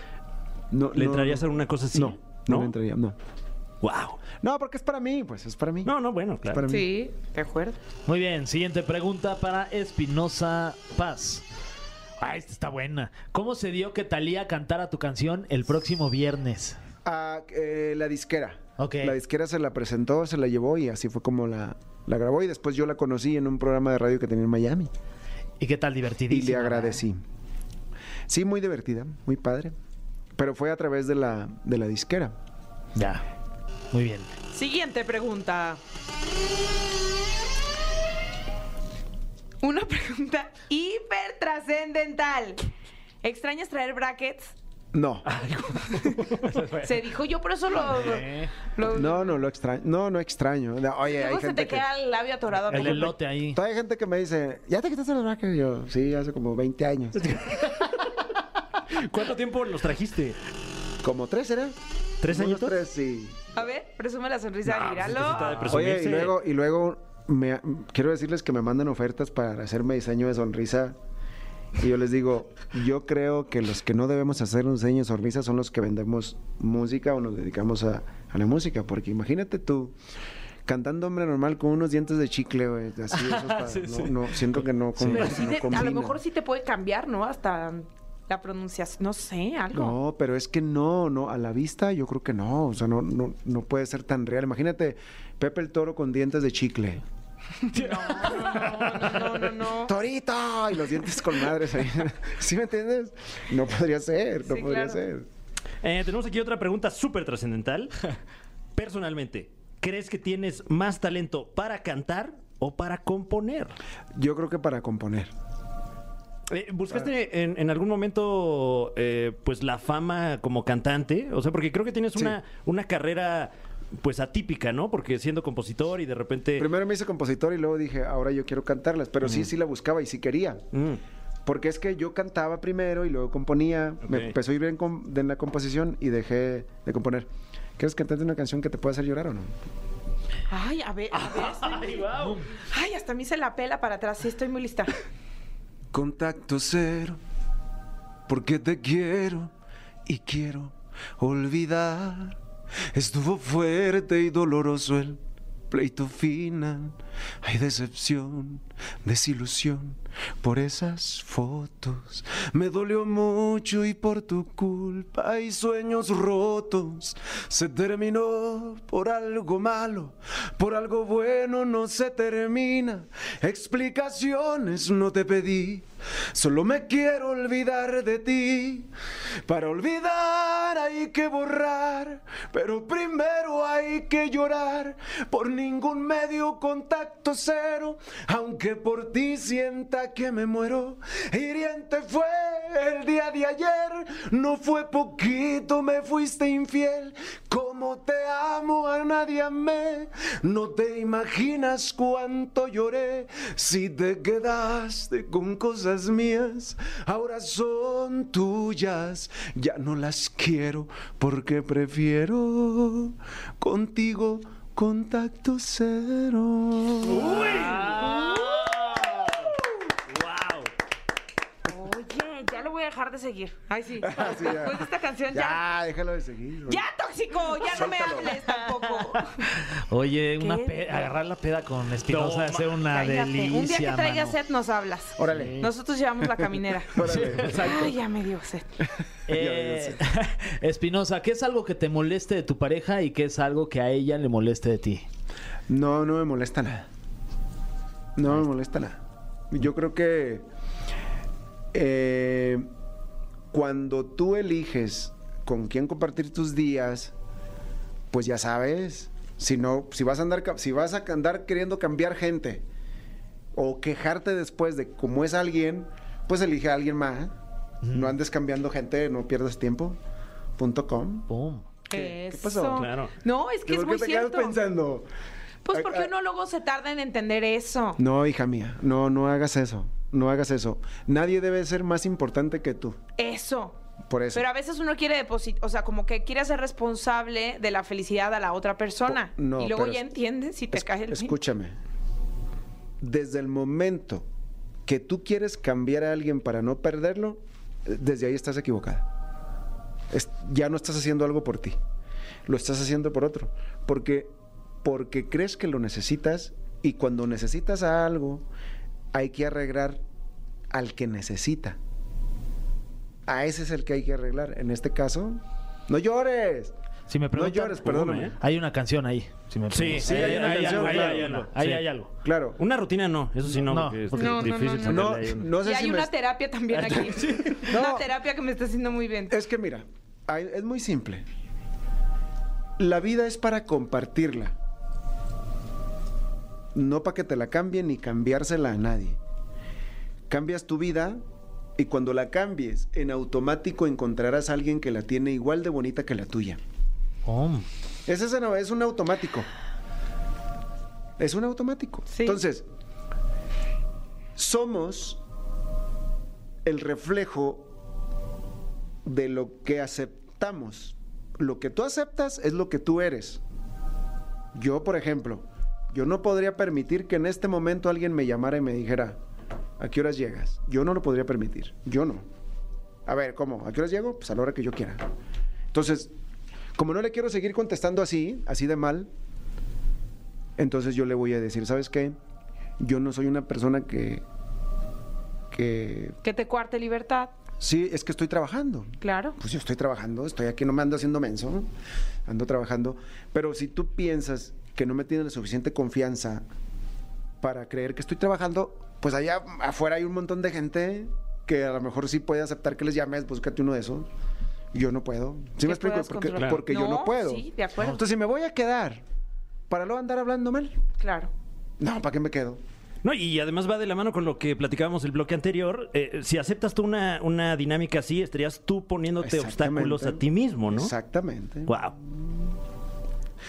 No, ¿le no, entrarías a una cosa así? No, no, le entraría, no. Wow. No, porque es para mí, pues es para mí. No, no, bueno, es claro. para mí. Sí, de acuerdo. Muy bien, siguiente pregunta para Espinosa Paz. Ah, esta está buena. ¿Cómo se dio que Talía cantara tu canción el próximo viernes? Ah, eh, la disquera. Ok. La disquera se la presentó, se la llevó y así fue como la, la grabó. Y después yo la conocí en un programa de radio que tenía en Miami. ¿Y qué tal Y divertidísimo? le agradecí. Sí, muy divertida, muy padre. Pero fue a través de la, de la disquera. Ya. Muy bien. Siguiente pregunta. Una [LAUGHS] pregunta hiper trascendental. ¿Extrañas traer brackets? No, [LAUGHS] Se dijo yo, por eso lo. lo- no, no lo extraño. No, no extraño. No, Oye, hay Luego se gente te que... queda el labio atorado. El elote ahí. Todavía hay gente que me dice, ¿ya te quitaste los brackets? Yo, sí, hace como 20 años. [LAUGHS] ¿Cuánto tiempo los trajiste? ¿Como tres era? ¿Tres añitos? Tres, sí. A ver, presume la sonrisa, No, pues míralo. de Oye, y presumirse. luego, y luego me- quiero decirles que me mandan ofertas para hacerme diseño de sonrisa. Y yo les digo, yo creo que los que no debemos hacer un diseño de sonrisa son los que vendemos música o nos dedicamos a, a la música. Porque imagínate tú, cantando hombre normal con unos dientes de chicle, güey, así, esos [LAUGHS] pa- Sí, no, sí. no, siento que no, com- Pero sí no te- a combina. lo mejor sí te puede cambiar, ¿no? Hasta la pronunciación. No sé, algo. No, pero es que no, no, a la vista yo creo que no, o sea, no, no, no puede ser tan real. Imagínate Pepe el Toro con dientes de chicle. [LAUGHS] No, no, no, no, no. ¡Torito! Y los dientes con madres ahí. [LAUGHS] ¿Sí me entiendes? No podría ser, no Sí, podría claro. ser. Eh, tenemos aquí otra pregunta súper trascendental. [LAUGHS] Personalmente, ¿crees que tienes más talento para cantar o para componer? Yo creo que para componer. Eh, ¿Buscaste en, en algún momento eh, pues la fama como cantante? O sea, porque creo que tienes Sí. una, una carrera pues atípica, ¿no? Porque siendo compositor y de repente... Primero me hice compositor y luego dije, ahora yo quiero cantarlas. Pero sí, sí la buscaba y sí quería. Mm. Porque es que yo cantaba primero y luego componía. Me empezó a ir bien en la composición y dejé de componer. ¿Quieres cantarte una canción que te pueda hacer llorar o no? Ay, a ver, a ver. [LAUGHS] Ay, wow. Ay, hasta a mí se la pela para atrás. Sí, estoy muy lista. Contacto cero, porque te quiero y quiero olvidar. Estuvo fuerte y doloroso el pleito final. Hay decepción, desilusión por esas fotos. Me dolió mucho y por tu culpa hay sueños rotos. Se terminó por algo malo, por algo bueno no se termina. Explicaciones no te pedí, solo me quiero olvidar de ti. Para olvidar hay que borrar, pero primero hay que llorar. Por ningún medio contacto cero, aunque por ti sienta que me muero. Hiriente fue el día de ayer, no fue poquito, me fuiste infiel. Como te amo a nadie amé, no te imaginas cuánto lloré. Si te quedaste con cosas mías, ahora son tuyas, ya no las quiero porque prefiero contigo contacto cero. Oye, ya lo voy a dejar de seguir. Ay, sí. [LAUGHS] Ah, sí, ya. Después de esta canción ya. Ya, déjalo de seguir. ¡Ya, tóxico! Ya no me hables tampoco. [LAUGHS] Oye, una ¿Qué? pe- agarrar la peda con Espinosa No, es ser una Cállate. delicia, Un día que traigas mano. sed nos hablas. Órale. Nosotros llevamos la caminera. [LAUGHS] Órale. Ay, ya me dio sed. Eh, Espinosa, ¿qué es algo que te moleste de tu pareja y qué es algo que a ella le moleste de ti? No, no me molesta nada. No me molesta nada. Yo creo que eh, cuando tú eliges con quién compartir tus días, pues ya sabes. Si no, si vas a andar, si vas a andar queriendo cambiar gente o quejarte después de cómo es alguien, pues elige a alguien más. No andes cambiando gente, no pierdas tiempo. Punto com. Pum. ¿Qué- pasó? Claro. No, es que es ¿Por muy te quedas cierto. pensando? Pues porque uno luego se tarda en entender eso. No, hija mía, no, no hagas eso. No hagas eso. Nadie debe ser más importante que tú. Eso. Por eso. Pero a veces uno quiere depositar, o sea, como que quiere ser responsable de la felicidad a la otra persona. Po- no, y luego ya es- entiendes si te cae el. Escúchame. Desde el momento que tú quieres cambiar a alguien para no perderlo, desde ahí estás equivocada. Es- ya no estás haciendo algo por ti. Lo estás haciendo por otro. Porque, porque crees que lo necesitas y cuando necesitas a algo, hay que arreglar al que necesita. A ese es el que hay que arreglar. En este caso, no llores. Si me No preguntan, llores, perdóname. ¿eh? hay una canción ahí. Si me Sí, sí, hay una canción, algo, ahí claro. hay algo. Ahí Sí. hay algo. Claro. Una rutina no, eso sí no, No, porque es porque- No, no, difícil no, no. No, no sé y si hay me- una terapia también aquí. [LAUGHS] No. Una terapia que me está haciendo muy bien. Es que mira, hay- es muy simple. La vida es para compartirla. No para que te la cambien ni cambiársela a nadie. Cambias tu vida y cuando la cambies, en automático encontrarás a alguien que la tiene igual de bonita que la tuya. Oh. Ese es, un- es un automático. Es un automático. Sí. Entonces, somos el reflejo de lo que aceptamos. Lo que tú aceptas es lo que tú eres. Yo, por ejemplo, yo no podría permitir que en este momento alguien me llamara y me dijera, ¿a qué horas llegas? Yo no lo podría permitir. Yo no. A ver, ¿cómo? ¿A qué horas llego? Pues a la hora que yo quiera. Entonces, como no le quiero seguir contestando así, así de mal, entonces yo le voy a decir, ¿sabes qué? Yo no soy una persona que... que... Que te cuarte libertad. Sí, es que estoy trabajando. Claro. Pues yo estoy trabajando, estoy aquí, no me ando haciendo menso, ando trabajando. Pero si tú piensas que no me tienes la suficiente confianza para creer que estoy trabajando, pues allá afuera hay un montón de gente que a lo mejor sí puede aceptar que les llames, búscate uno de esos. Yo no puedo. ¿Sí me explico? Porque, porque yo no puedo. sí, de acuerdo. Entonces, si me voy a quedar para luego andar hablando mal, Claro. no, ¿para qué me quedo? No, y además va de la mano con lo que platicábamos el bloque anterior. Eh, si aceptas tú una, una dinámica así, estarías tú poniéndote obstáculos a ti mismo, ¿no? Exactamente. Wow.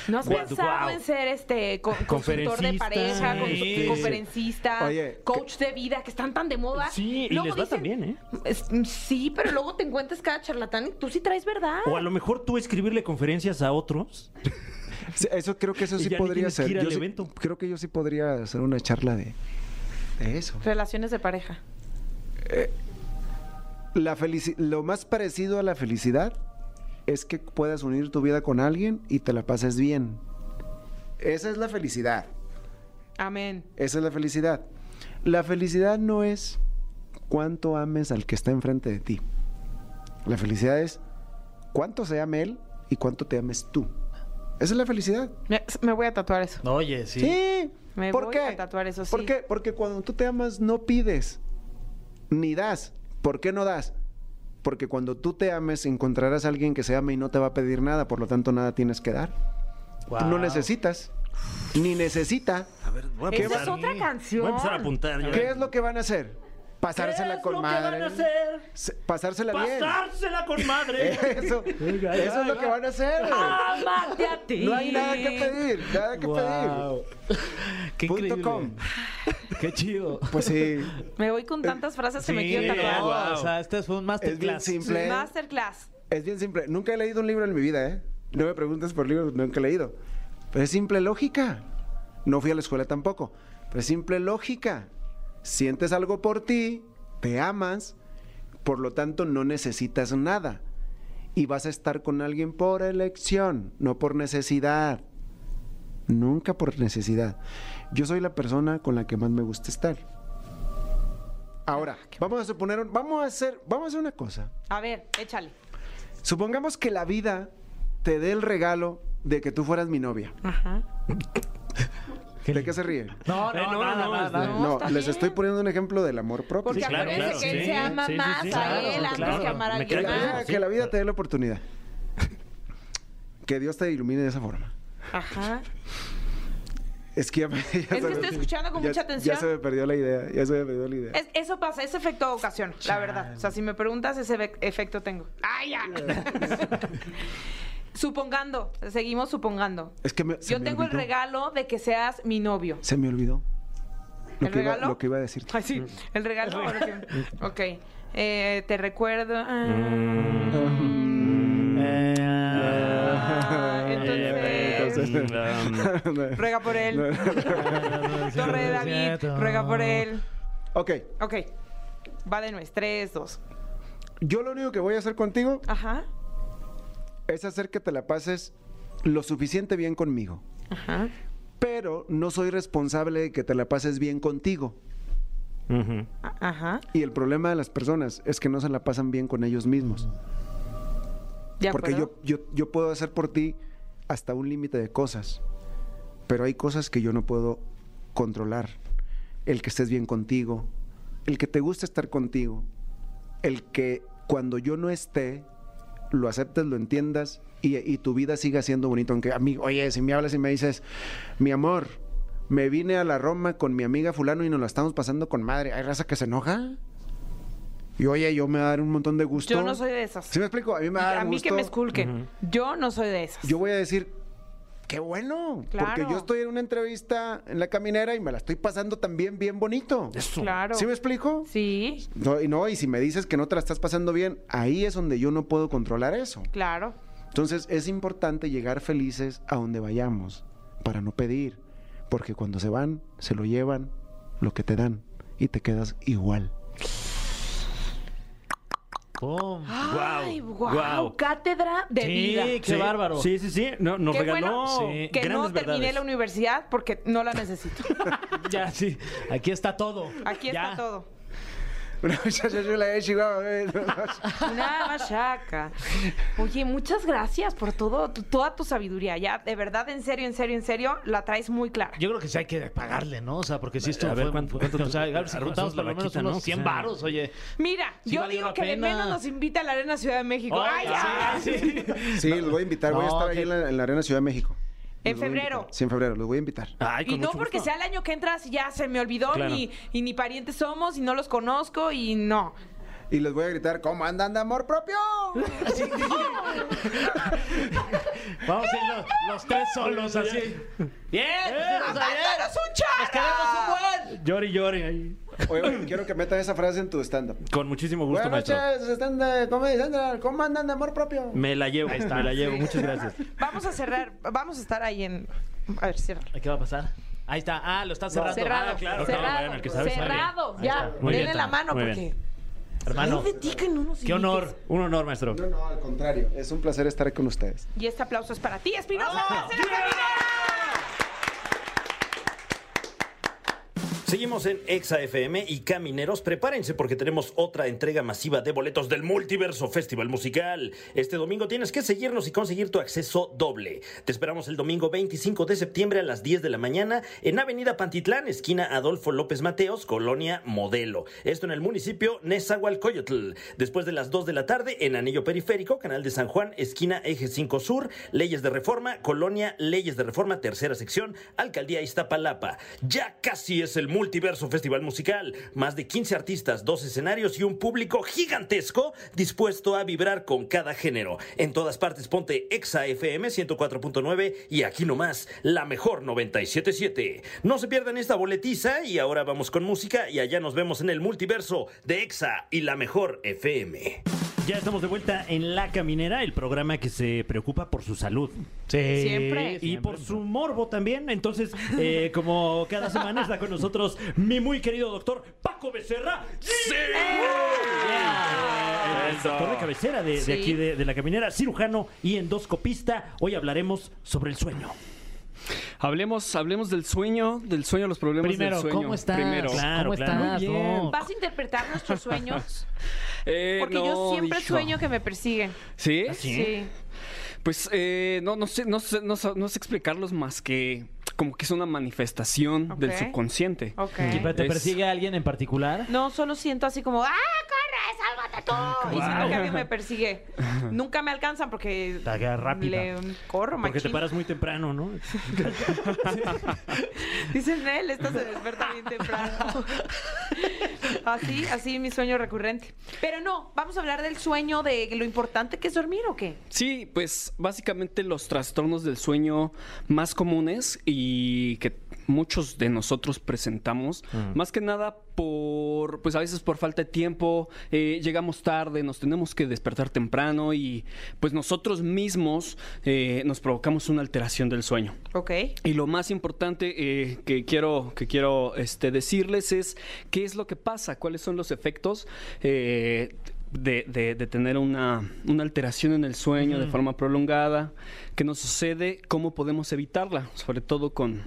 ¿No has Guau, pensado guau. en ser este co- consultor de Conferencista. pareja, conferencista, Oye, coach de vida, que están tan de moda? Sí, y Luego les va dicen- también, ¿eh? Es- sí, pero luego te encuentras cada charlatán y tú sí traes verdad. O a lo mejor tú escribirle conferencias a otros. Sí, Eso creo que eso Y sí ya ni podría tienes que ser. ir al Yo sí- evento. creo que yo sí podría hacer una charla de, de eso. Relaciones de pareja. La felici- lo más parecido a la felicidad es que puedas unir tu vida con alguien y te la pases bien. Esa es la felicidad. Amén. Esa es la felicidad. La felicidad no es cuánto ames al que está enfrente de ti. La felicidad es cuánto se ame él y cuánto te ames tú. Esa es la felicidad. Me, me voy a tatuar eso. Oye, sí. Sí. Me ¿Por voy qué? a tatuar eso, ¿Por qué? Porque cuando tú te amas no pides ni das. ¿Por qué no das? Porque cuando tú te ames encontrarás a alguien que se ame y no te va a pedir nada, por lo tanto nada tienes que dar. Tú no Wow. necesitas, ni necesita. A ver, voy a ¿Qué Esa es otra canción. Voy a empezar a apuntar. ya. ¿Qué es lo que van a hacer? Pasársela ¿Qué es con lo que madre. van a hacer? Se- Pasársela bien. Pasársela con madre. [LAUGHS] Eso, eso es lo que van a hacer. Amarte a ti. No hay nada que pedir, nada que Wow. Qué Punto increíble. com. [LAUGHS] Qué chido. pedir. Pues sí, Me voy con tantas frases que me Sí, quiero tatuar. wow, O sea, este fue un es bien masterclass. simple. Masterclass. Es bien simple. Nunca he leído un libro en mi vida, ¿eh? No me preguntes por libros, nunca he leído. Pero es simple lógica. No fui a la escuela tampoco. Pero es simple lógica. Sientes algo por ti, te amas, por lo tanto no necesitas nada. Y vas a estar con alguien por elección, no por necesidad. Nunca por necesidad. Yo soy la persona con la que más me gusta estar. Ahora, vamos a suponer, vamos a hacer, vamos a hacer una cosa. A ver, échale. Supongamos que la vida te dé el regalo de que tú fueras mi novia. Ajá. [LAUGHS] ¿De qué se ríe? No, Eh, no, no, nada, no, nada, este- nada. No, No, les estoy poniendo un ejemplo del amor propio. Porque Sí, claro, acuérdense claro, que él sí. se ama más sí, a claro, él antes claro. que amar a alguien Que, más. la- que la vida te dé la oportunidad. Que Dios te ilumine de esa forma. Ajá. Es que ya me- [LAUGHS] ya que se me- estoy escuchando con ya- mucha atención. Ya se me perdió la idea. Ya se me perdió la idea. Es- eso pasa, es efecto ocasión, la verdad. O sea, si me preguntas, ese efecto tengo. ¡Ay, ya! [LAUGHS] Supongando, seguimos supongando. Es que me- se Yo me tengo el regalo de que seas mi novio. Se me olvidó. Lo ¿El que, iba, regalo? lo que iba a decir. Ay, sí, el regalo. que- [LAUGHS] Ok. Eh, te recuerdo. ah, ah, [LAUGHS] entonces, Entonces- [LAUGHS] ruega por él. Torre de David, ruega por él. ok, Ok. Va de nuez. Tres, dos. yo lo único que voy a hacer contigo Ajá. Es hacer que te la pases lo suficiente bien conmigo. Ajá. Pero no soy responsable de que te la pases bien contigo. Ajá. Y el problema de las personas es que no se la pasan bien con ellos mismos. De Porque yo, yo, yo puedo hacer por ti hasta un límite de cosas, pero hay cosas que yo no puedo controlar. El que estés bien contigo, el que te guste estar contigo, el que cuando yo no esté, lo aceptes, lo entiendas y, y tu vida siga siendo bonito. Aunque a mí, oye, si me hablas y me dices, mi amor, me vine a la Roma con mi amiga fulano y nos la estamos pasando con madre. ¿Hay raza que se enoja? Y oye, yo me va a dar un montón de gusto. Yo no soy de esas. ¿Sí me explico? A mí me va a dar a mí que me esculquen. Yo no soy de esas. Yo voy a decir, qué bueno. Claro. Porque yo estoy en una entrevista en la caminera y me la estoy pasando también bien bonito. Claro. ¿Sí me explico? Sí, No, y no, y si me dices que no te la estás pasando bien, ahí es donde yo no puedo controlar eso. claro. Entonces es importante llegar felices a donde vayamos para no pedir, porque cuando se van, se lo llevan lo que te dan y te quedas igual. Wow, guau. cátedra de Sí, vida. qué Sí, bárbaro. Sí, sí, sí. No, nos Qué regaló bueno Sí. que no terminé verdades. la universidad porque no la necesito. [LAUGHS] Ya, sí. Aquí está todo. Aquí Ya. está todo. Una muchacha machaca. Oye, muchas gracias por todo, tu- toda tu sabiduría. Ya, de verdad, en serio, en serio, en serio, la traes muy clara. Yo creo que sí hay que pagarle, ¿no? O sea, porque si esto A ver, fue- ¿cuánto- cuánto- o sea, a ver si arroz juntamos la por lo menos vaquita, ¿no? unos 100 O sea, varos, oye. Mira, Sí yo valió digo la que de pena. menos nos invita a la Arena Ciudad de México. ¡Ay, ya! sí, sí. Sí, los voy a invitar. Voy a No, estar ahí que- en la, en la Arena Ciudad de México. En febrero. Sí, en febrero. Los voy a invitar. Ay, con Y no mucho porque gusto. sea el año que entras y ya se me olvidó, Claro. ni, y ni parientes somos, y no los conozco, y no. Y les voy a gritar, ¿cómo andan de amor propio? [LAUGHS] Vamos a ir los, los tres solos así. ¡Bien! ¡Nos ¡Mándanos un chara! queremos un buen! Llore y llore ahí. Oye, oye, [CLEARS THROAT] quiero que metas esa frase en tu stand-up. Con muchísimo gusto, Buenas maestro. noches, stand comedy central. ¿Cómo andan de amor propio? Me la llevo, me la llevo. Muchas gracias. Vamos a cerrar, vamos a estar ahí en... A ver, cierra. ¿Qué va a pasar? Ahí está. Ah, lo está cerrando. Cerrado, Ah, claro. cerrado, bueno, el que sabe, sabe. cerrado, Ahí ya. está. Denle la mano muy porque... bien. Hermano, Qué honor, un honor, maestro. No, no, al contrario. Es un placer estar con ustedes. Y este aplauso es para ti, Espinosa. ¡Ah! ¡Placer, Caminera! Seguimos en Exa FM y Camineros, prepárense porque tenemos otra entrega masiva de boletos del Multiverso Festival Musical. Este domingo tienes que seguirnos y conseguir tu acceso doble. Te esperamos el domingo 25 de septiembre a las 10 de la mañana en Avenida Pantitlán, esquina Adolfo López Mateos, Colonia Modelo. Esto en el municipio Nezahualcóyotl. Después de las 2 de la tarde en Anillo Periférico, Canal de San Juan, esquina Eje 5 Sur, Leyes de Reforma, Colonia Leyes de Reforma, tercera sección, Alcaldía Iztapalapa. Ya casi es el Multiverso Festival Musical. Más de 15 artistas, dos escenarios y un público gigantesco dispuesto a vibrar con cada género. En todas partes ponte Exa FM 104.9 y aquí nomás, la mejor 97.7. No se pierdan esta boletiza y ahora vamos con música y allá nos vemos en el multiverso de Exa y la mejor FM. Ya estamos de vuelta en La Caminera, el programa que se preocupa por su salud. Sí. Siempre. Y por su morbo también. Entonces, eh, como cada semana está con nosotros mi muy querido doctor Paco Becerra. ¡Sí! El doctor de cabecera de, de Sí. aquí de, de la caminera, cirujano y endoscopista. Hoy hablaremos sobre el sueño. Hablemos, hablemos del sueño, del sueño, los problemas Primero, del sueño. ¿cómo estás? Primero. Claro, ¿Cómo estás? Muy bien. No. ¿Vas a interpretar nuestros sueños? [LAUGHS] Eh, Porque yo siempre hijo. sueño que me persiguen. ¿Sí? ¿Sí? Pues eh, no, no sé, no sé, no, sé- no sé explicarlos más que como que es una manifestación del subconsciente. Ok. ¿Y pero ¿Te Es- persigue alguien en particular? No, solo siento así como, ¡ah, sálvate tú! Y siento que alguien me persigue. [LAUGHS] Nunca me alcanzan porque Te agarra rápida. le corro, Porque te machín. paras muy temprano, ¿no? [LAUGHS] Dicen él, esta se despierta bien temprano. [LAUGHS] así, así mi sueño recurrente. Pero no, vamos a hablar del sueño, de lo importante que es dormir o qué. Sí, pues básicamente los trastornos del sueño más comunes y que muchos de nosotros presentamos, más que nada por, pues a veces por falta de tiempo, eh, llegamos tarde, nos tenemos que despertar temprano y pues nosotros mismos eh, nos provocamos una alteración del sueño. Ok. Y lo más importante eh, que quiero, que quiero este, decirles es qué es lo que pasa, cuáles son los efectos eh, de, de- de tener una, una alteración en el sueño de forma prolongada, qué nos sucede, cómo podemos evitarla, sobre todo con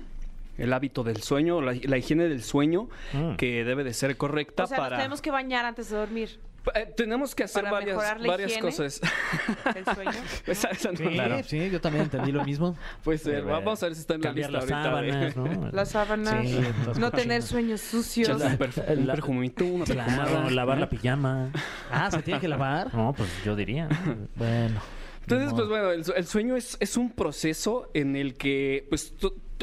el hábito del sueño, la, la higiene del sueño, Mm. que debe de ser correcta O sea, para... nos tenemos que bañar antes de dormir. Eh, tenemos que hacer Para varias, varias higiene. cosas. El sueño. [LAUGHS] Esa- esa no- Sí, Claro. sí, yo también entendí lo mismo. Puede ser. Eh, Vamos a ver si está en la lista las ahorita. sábanas, ¿no? [LAUGHS] Las sábanas. Sí, no tener sueños sucios. Un, un La- perfumito, una Claro. lavar la pijama. [LAUGHS] Ah, ¿se tiene que lavar? No, pues yo diría. Bueno. Entonces, pues bueno, el, el sueño es, es un proceso en el que pues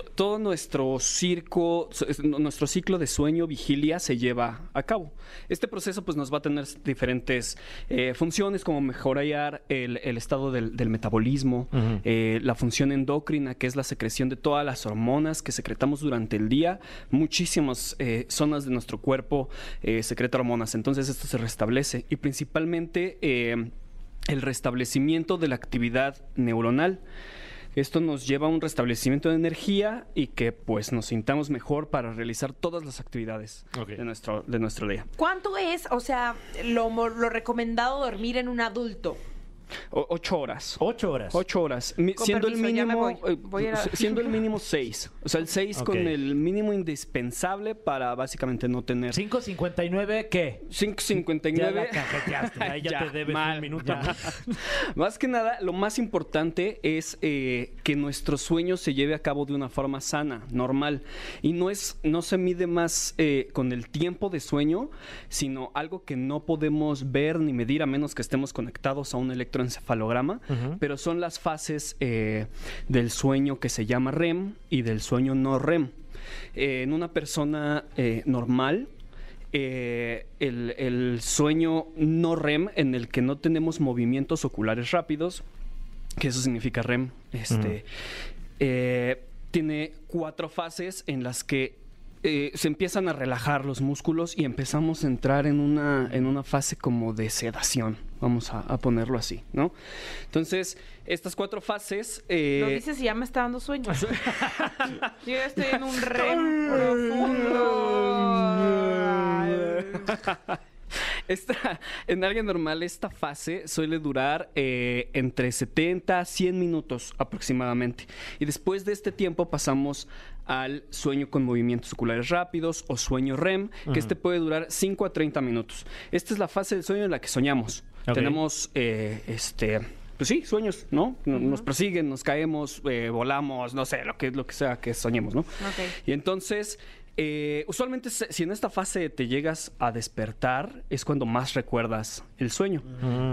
todo nuestro circo, nuestro ciclo de sueño, vigilia se lleva a cabo. Este proceso pues nos va a tener diferentes eh, funciones como mejorar el, el estado del, del metabolismo, eh, la función endocrina, que es la secreción de todas las hormonas que secretamos durante el día. Muchísimas eh, zonas de nuestro cuerpo eh, secreta hormonas, entonces esto se restablece y principalmente... eh, el restablecimiento de la actividad neuronal. Esto nos lleva a un restablecimiento de energía y que pues nos sintamos mejor para realizar todas las actividades de, nuestro, de nuestro día. ¿Cuánto es, o sea, lo, mo- lo recomendado dormir en un adulto? O- ocho horas. Ocho horas. Ocho horas. Mi- siendo permiso, el ya mínimo, voy. Voy a ir a- siendo el mínimo [LAUGHS] seis. O sea, el seis con el mínimo indispensable para básicamente no tener 5.59, ¿qué? 5.59. Ya la cajeteaste. Ahí ya, [LAUGHS] te debes mal. un minuto. Ya. [LAUGHS] Más que nada, lo más importante es eh, que nuestro sueño se lleve a cabo de una forma sana, normal. Y no es, no se mide más eh, con el tiempo de sueño, sino algo que no podemos ver ni medir a menos que estemos conectados a un electroencefalograma. Pero son las fases eh, del sueño que se llama REM y del sueño no REM. Eh, en una persona eh, normal, eh, el, el sueño no REM en el que no tenemos movimientos oculares rápidos, que eso significa REM, este, tiene cuatro fases en las que eh, se empiezan a relajar los músculos y empezamos a entrar en una, en una fase como de sedación, vamos a, a ponerlo así, ¿no? Entonces, estas cuatro fases... eh, Lo dices y ya me está dando sueño. [LAUGHS] Yo ya estoy en un REM profundo. [LAUGHS] [LAUGHS] Esta, en alguien normal, esta fase suele durar eh, entre 70 a 100 minutos aproximadamente. Y después de este tiempo pasamos al sueño con movimientos oculares rápidos o sueño REM, que este puede durar 5 a 30 minutos. Esta es la fase del sueño en la que soñamos. Tenemos, eh, este... Pues sí, sueños, ¿no? No- Nos persiguen, nos caemos, eh, volamos, no sé, lo que, lo que sea que soñemos, ¿no? Ok. Y entonces, eh, usualmente si en esta fase te llegas a despertar, es cuando más recuerdas el sueño.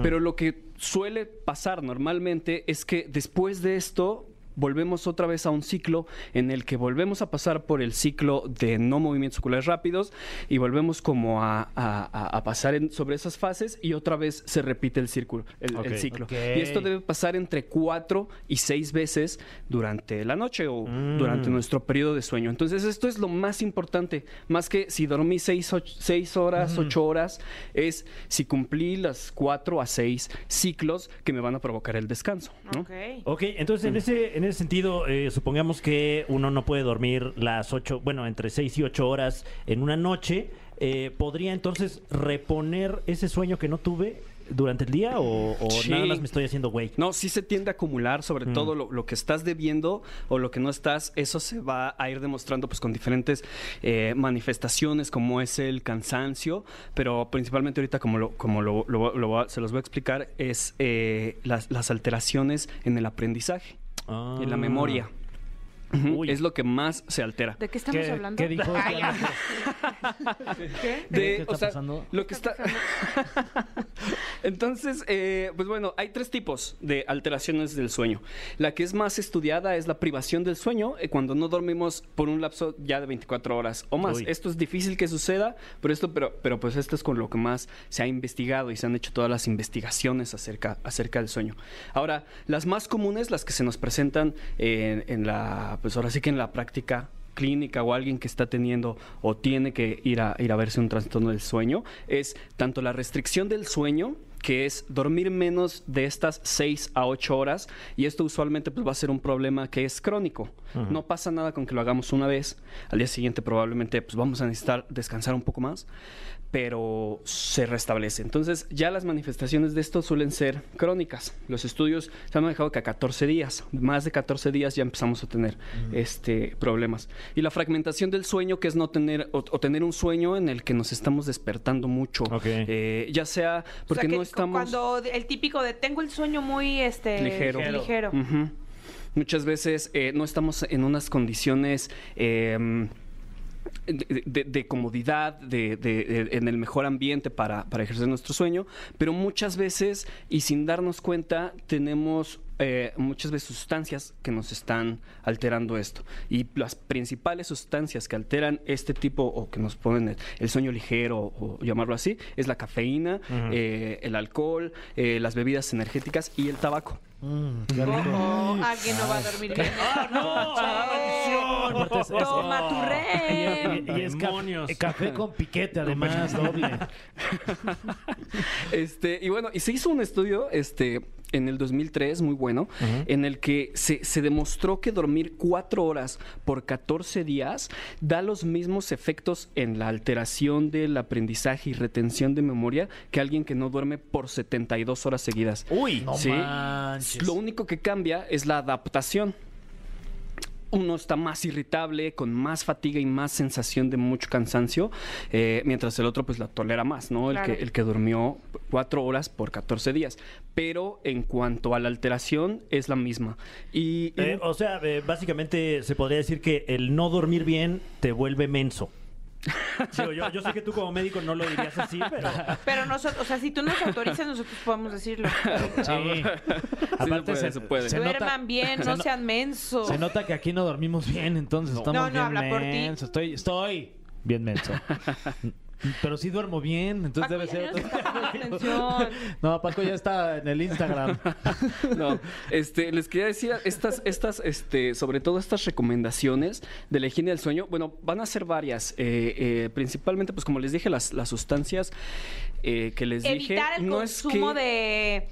Pero lo que suele pasar normalmente es que después de esto volvemos otra vez a un ciclo en el que volvemos a pasar por el ciclo de no movimientos oculares rápidos y volvemos como a, a- a- a pasar en- sobre esas fases y otra vez se repite el círculo, el, ciclo. Y esto debe pasar entre cuatro y seis veces durante la noche o Mm. durante nuestro periodo de sueño. Entonces, esto es lo más importante. Más que si dormí seis, seis horas, ocho horas, es si cumplí las cuatro a seis ciclos que me van a provocar el descanso. ¿no? Ok. Ok, entonces en ese, en ese sentido, eh, supongamos que uno no puede dormir las ocho, bueno, entre seis y ocho horas en una noche. eh, ¿Podría entonces reponer ese sueño que no tuve durante el día o, o Sí. nada más me estoy haciendo güey? No, sí se tiende a acumular, sobre todo lo, lo que estás debiendo o lo que no estás, eso se va a ir demostrando pues con diferentes eh, manifestaciones como es el cansancio, pero principalmente ahorita como lo, como lo, lo- se los voy a explicar es eh, las, las alteraciones en el aprendizaje, En la memoria. Uy. Es lo que más se altera. ¿De qué estamos ¿Qué, hablando? qué dijo? ¿Qué? De- ¿Qué está o sea, pasando? Lo que está. [LAUGHS] Entonces, eh, pues bueno, hay tres tipos de alteraciones del sueño. La que es más estudiada es la privación del sueño, eh, cuando no dormimos por un lapso ya de 24 horas o más. Uy. Esto es difícil que suceda, pero esto, pero, pero pues esto es con lo que más se ha investigado y se han hecho todas las investigaciones acerca, acerca del sueño. Ahora, las más comunes, las que se nos presentan en, en la, pues ahora sí que en la práctica clínica o alguien que está teniendo o tiene que ir a, ir a verse un trastorno del sueño es tanto la restricción del sueño que es dormir menos de estas 6 a 8 horas y esto usualmente pues, va a ser un problema que es crónico. No pasa nada con que lo hagamos una vez, al día siguiente probablemente pues, vamos a necesitar descansar un poco más, pero se restablece. Entonces ya las manifestaciones de esto suelen ser crónicas. Los estudios se han manejado que a 14 días, más de 14 días ya empezamos a tener este, problemas. Y la fragmentación del sueño, que es no tener o, o tener un sueño en el que nos estamos despertando mucho, Ok. Eh, ya sea O porque sea, que no estamos... Cuando el típico de tengo el sueño muy este Ligero. ligero. Muchas veces eh, no estamos en unas condiciones eh, de, de- de comodidad, de, de- de- en el mejor ambiente para, para ejercer nuestro sueño, pero muchas veces y sin darnos cuenta tenemos eh, muchas veces sustancias que nos están alterando esto. Y las principales sustancias que alteran este tipo o que nos ponen el, el sueño ligero o llamarlo así es la cafeína, eh, el alcohol, eh, las bebidas energéticas y el tabaco. Oh, alguien no va a dormir bien. Aparte es- es- Toma tu rem. Y, y es ca- Demonios. eh, café con piquete, además, [LAUGHS] doble. Este, y bueno, y se hizo un estudio este, en el 2003, muy bueno, en el que se, se demostró que dormir cuatro horas por 14 días da los mismos efectos en la alteración del aprendizaje y retención de memoria que alguien que no duerme por 72 horas seguidas. Uy, No Sí. manches. Lo único que cambia es la adaptación. Uno está más irritable, con más fatiga y más sensación de mucho cansancio, eh, mientras el otro pues la tolera más, ¿no? El, Claro. que, el que durmió cuatro horas por 14 días. Pero en cuanto a la alteración es la misma. Y, y- Eh, o sea, eh, básicamente se podría decir que el no dormir bien te vuelve menso. Yo, yo sé que tú como médico no lo dirías así, pero... Pero nosotros, o sea, si tú nos autorizas, nosotros podemos decirlo. Sí. se puede, se puede. se nota- Duerman bien, se no no- sean mensos. Se nota que aquí no dormimos bien, entonces estamos No, no, bien habla por ti. Estoy, estoy bien menso. Pero sí duermo bien, entonces Paco, debe ser no otro. [LAUGHS] Paco ya está en el Instagram. [LAUGHS] No, este, les quería decir estas, estas, este, sobre todo estas recomendaciones de la higiene del sueño. Bueno, van a ser varias. eh, eh, principalmente, pues como les dije, las, las sustancias eh, que les dije. Evitar el no es consumo que de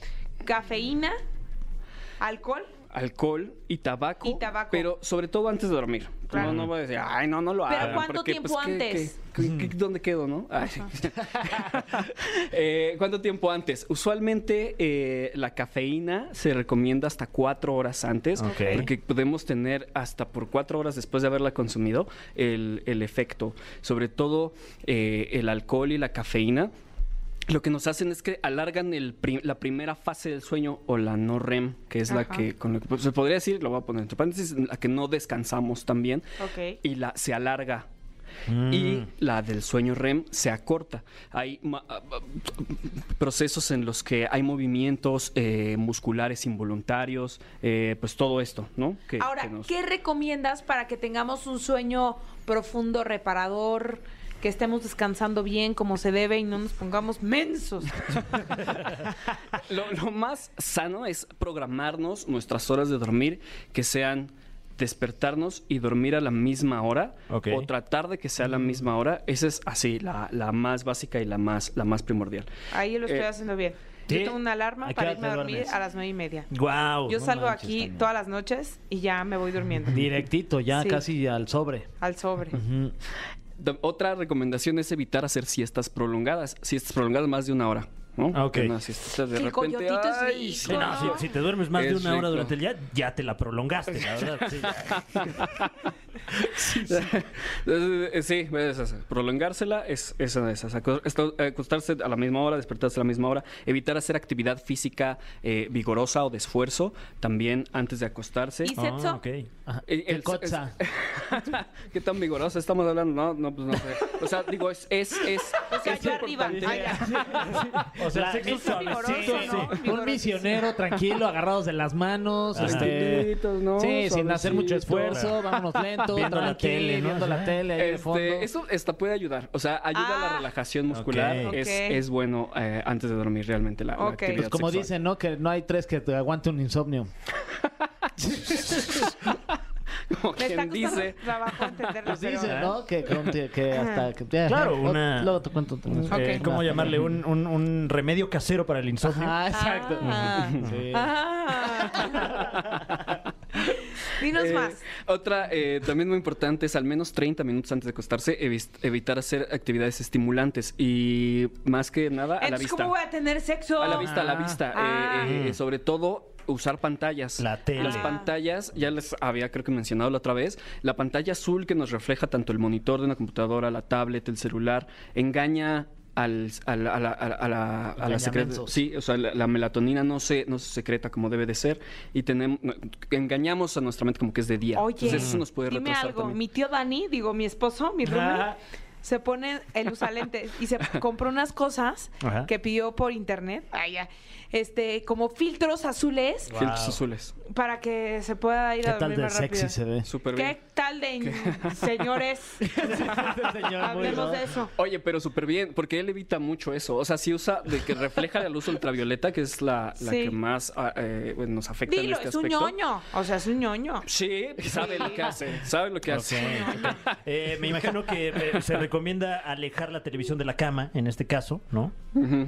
cafeína, alcohol. Alcohol y tabaco, Y tabaco. pero sobre todo antes de dormir. Claro. No, no voy a decir, ay, no, no lo Pero hagan. ¿cuánto porque, tiempo pues, ¿qué- antes? qué- qué- qué- ¿Dónde quedo, no? Ay. [LAUGHS] [LAUGHS] Eh, ¿Cuánto tiempo antes? Usualmente eh, la cafeína se recomienda hasta cuatro horas antes, Ok. porque podemos tener hasta por cuatro horas después de haberla consumido el, el efecto. Sobre todo eh, el alcohol y la cafeína. Lo que nos hacen es que alargan el pri- la primera fase del sueño o la no REM, que es la que, con lo que pues, se podría decir, lo voy a poner entre paréntesis, la que no descansamos también Ok. y la se alarga. Y la del sueño REM se acorta. Hay ma- ah, ah, procesos en los que hay movimientos eh, musculares involuntarios, eh, pues todo esto, ¿no? Que- Ahora, que nos- ¿qué recomiendas para que tengamos un sueño profundo, reparador, que estemos descansando bien como se debe y no nos pongamos mensos? [LAUGHS] Lo, lo más sano es programarnos nuestras horas de dormir que sean despertarnos y dormir a la misma hora Ok. o tratar de que sea a la misma hora. Esa es así, la, la más básica y la más, la más primordial. Ahí lo estoy Eh, haciendo bien. ¿sí? Yo tengo una alarma ¿A qué para irme a dormir duermes? a las nueve y media. Wow. Yo no salgo aquí también. todas las noches y ya me voy durmiendo Directito, ya Sí. casi al sobre. al sobre. Da- Otra recomendación es evitar hacer siestas prolongadas, siestas prolongadas más de una hora. ¿no? Ah, ok. Una siestita de el repente, es ay, rico. Sí, no, si, si te duermes más de una hora durante el día, ya te la prolongaste, la verdad. sí. [LAUGHS] Eh, Sí, es esa. prolongársela es es de esas. Acostarse a la misma hora, despertarse a la misma hora, evitar hacer actividad física eh, vigorosa o de esfuerzo también antes de acostarse. ¿Y sexo? Ah, ok. Ajá. Eh, ¿Qué el- cosa? [LAUGHS] ¿Qué tan vigorosa estamos hablando? No, no, pues no sé. O sea, digo, es, es, es, O sea, es yo arriba. Ay, ya. O sea, sexo sí, suavecito, vigoroso, sí. ¿no? Un Vigoroso. misionero tranquilo, agarrados de las manos, este, sí, sin hacer mucho esfuerzo, vámonos lento, Viendo la tele, ¿no? viendo la tele ahí de fondo. Este, eso esta puede ayudar. O sea, ayuda a la Ah. relajación muscular. Ok. Es, Ok. es bueno eh, antes de dormir realmente la, la Ok. actividad Pues como sexual. dicen, ¿no? Que no hay tres que te aguante un insomnio. [LAUGHS] como Me está quien costando dice. trabajo entenderlo. Pues pero- dicen, ¿no? Que, que, que hasta... Que, Claro, Luego- una- Luego te cuento. Ok. Eh, ¿Cómo llamarle? Un, un- un remedio casero para el insomnio. Ah, exacto. Ah. Sí. Ah. [LAUGHS] [LAUGHS] Dinos Eh, más. Otra, eh, también muy importante, es al menos 30 minutos antes de acostarse, evitar hacer actividades estimulantes y más que nada a la Entonces, vista. ¿cómo voy a tener sexo? A la vista, a la vista. Ah. Eh, eh, sobre todo, usar pantallas. La tele. Las Ah. pantallas, ya les había creo que mencionado la otra vez, la pantalla azul que nos refleja tanto el monitor de una computadora, la tablet, el celular, engaña al, al- a la, a la- a la- a la secre- Engañamentos. Sí, o sea, la, la melatonina no se, no se secreta como debe de ser y tenemos, engañamos a nuestra mente como que es de día. Oye, Entonces eso nos puede dime retrasar algo. también. Mi tío Dani, digo, mi esposo, mi roommate, Ajá. se pone, él usa lentes y se [LAUGHS] compró unas cosas Ajá. que pidió por internet, ay, ya, este, como filtros azules Filtros azules. para que se pueda ir ¿Qué a tal dormir de más rápido. sexy se ve? Súper bien. ¿Qué tal de [LAUGHS] señores? [LAUGHS] Hablemos de eso. Oye, pero súper bien, porque él evita mucho eso. O sea, si usa de que refleja la luz ultravioleta, que es la, la Sí. que más ah, eh, bueno, nos afecta en Dilo, este es un aspecto. ñoño. O sea, es un ñoño. Sí, sabe lo que hace. Sabe lo que hace. Eh, me imagino que eh, se recomienda alejar la televisión de la cama, en este caso, ¿no?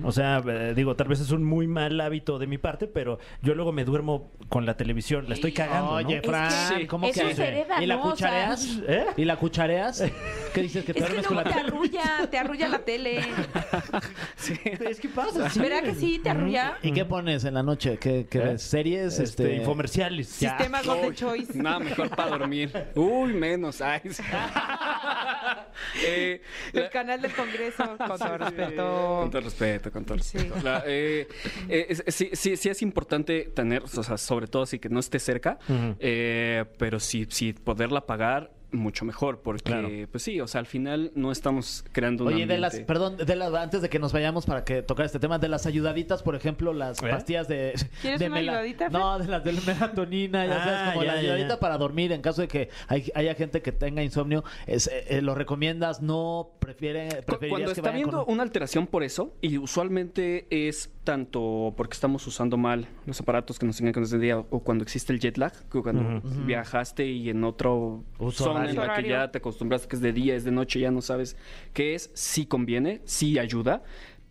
O sea, eh, digo, tal vez es un muy mal hábito de mi parte, pero yo luego me duermo con la televisión. La estoy cagando, Oye, ¿no? Fran, Sí. ¿cómo eso que se hereda, ¿Y la ¿no? O sea, cuchareas? ¿Eh? ¿Y la cuchareas? ¿Qué dices? ¿Que te Es que duermes con luego la te arrulla, te arrulla la tele. [LAUGHS] Es que pasa, sí. ¿Verdad que sí? ¿Te arrulla? ¿Y qué pones en la noche? ¿Qué, qué ¿Eh? ves? ¿Series? Este, Este, infomerciales. Ya. Sistema Golden Choice. Nada mejor para dormir. Uy, menos. Ay, sí. [LAUGHS] Eh, El la- canal del Congreso, con todo Con respeto. todo respeto, con todo Sí. respeto. La, eh, eh, es- sí, sí, sí es importante tener, o sea, sobre todo así que no esté cerca, eh, pero sí, sí poderla pagar mucho mejor, porque, Claro. pues sí, o sea, al final no estamos creando un Oye, de las, perdón, de las, antes de que nos vayamos para que tocar este tema, de las ayudaditas, por ejemplo, las ¿Eh? pastillas de. ¿Quieres de una ayudadita? No, de las de la melatonina, ya Ah, sabes, como ya, la ayudadita ya. para dormir en caso de que hay- haya gente que tenga insomnio. Es, eh, eh, ¿Lo recomiendas? ¿No? ¿Prefiere, Cuando que está vayan viendo con- una alteración por eso, y usualmente es tanto porque estamos usando mal los aparatos que nos engañan con ese día, o cuando existe el jet lag, que cuando viajaste y en otro Uso zona en horario. la que ya te acostumbraste que es de día, es de noche, ya no sabes qué es, sí conviene, sí ayuda.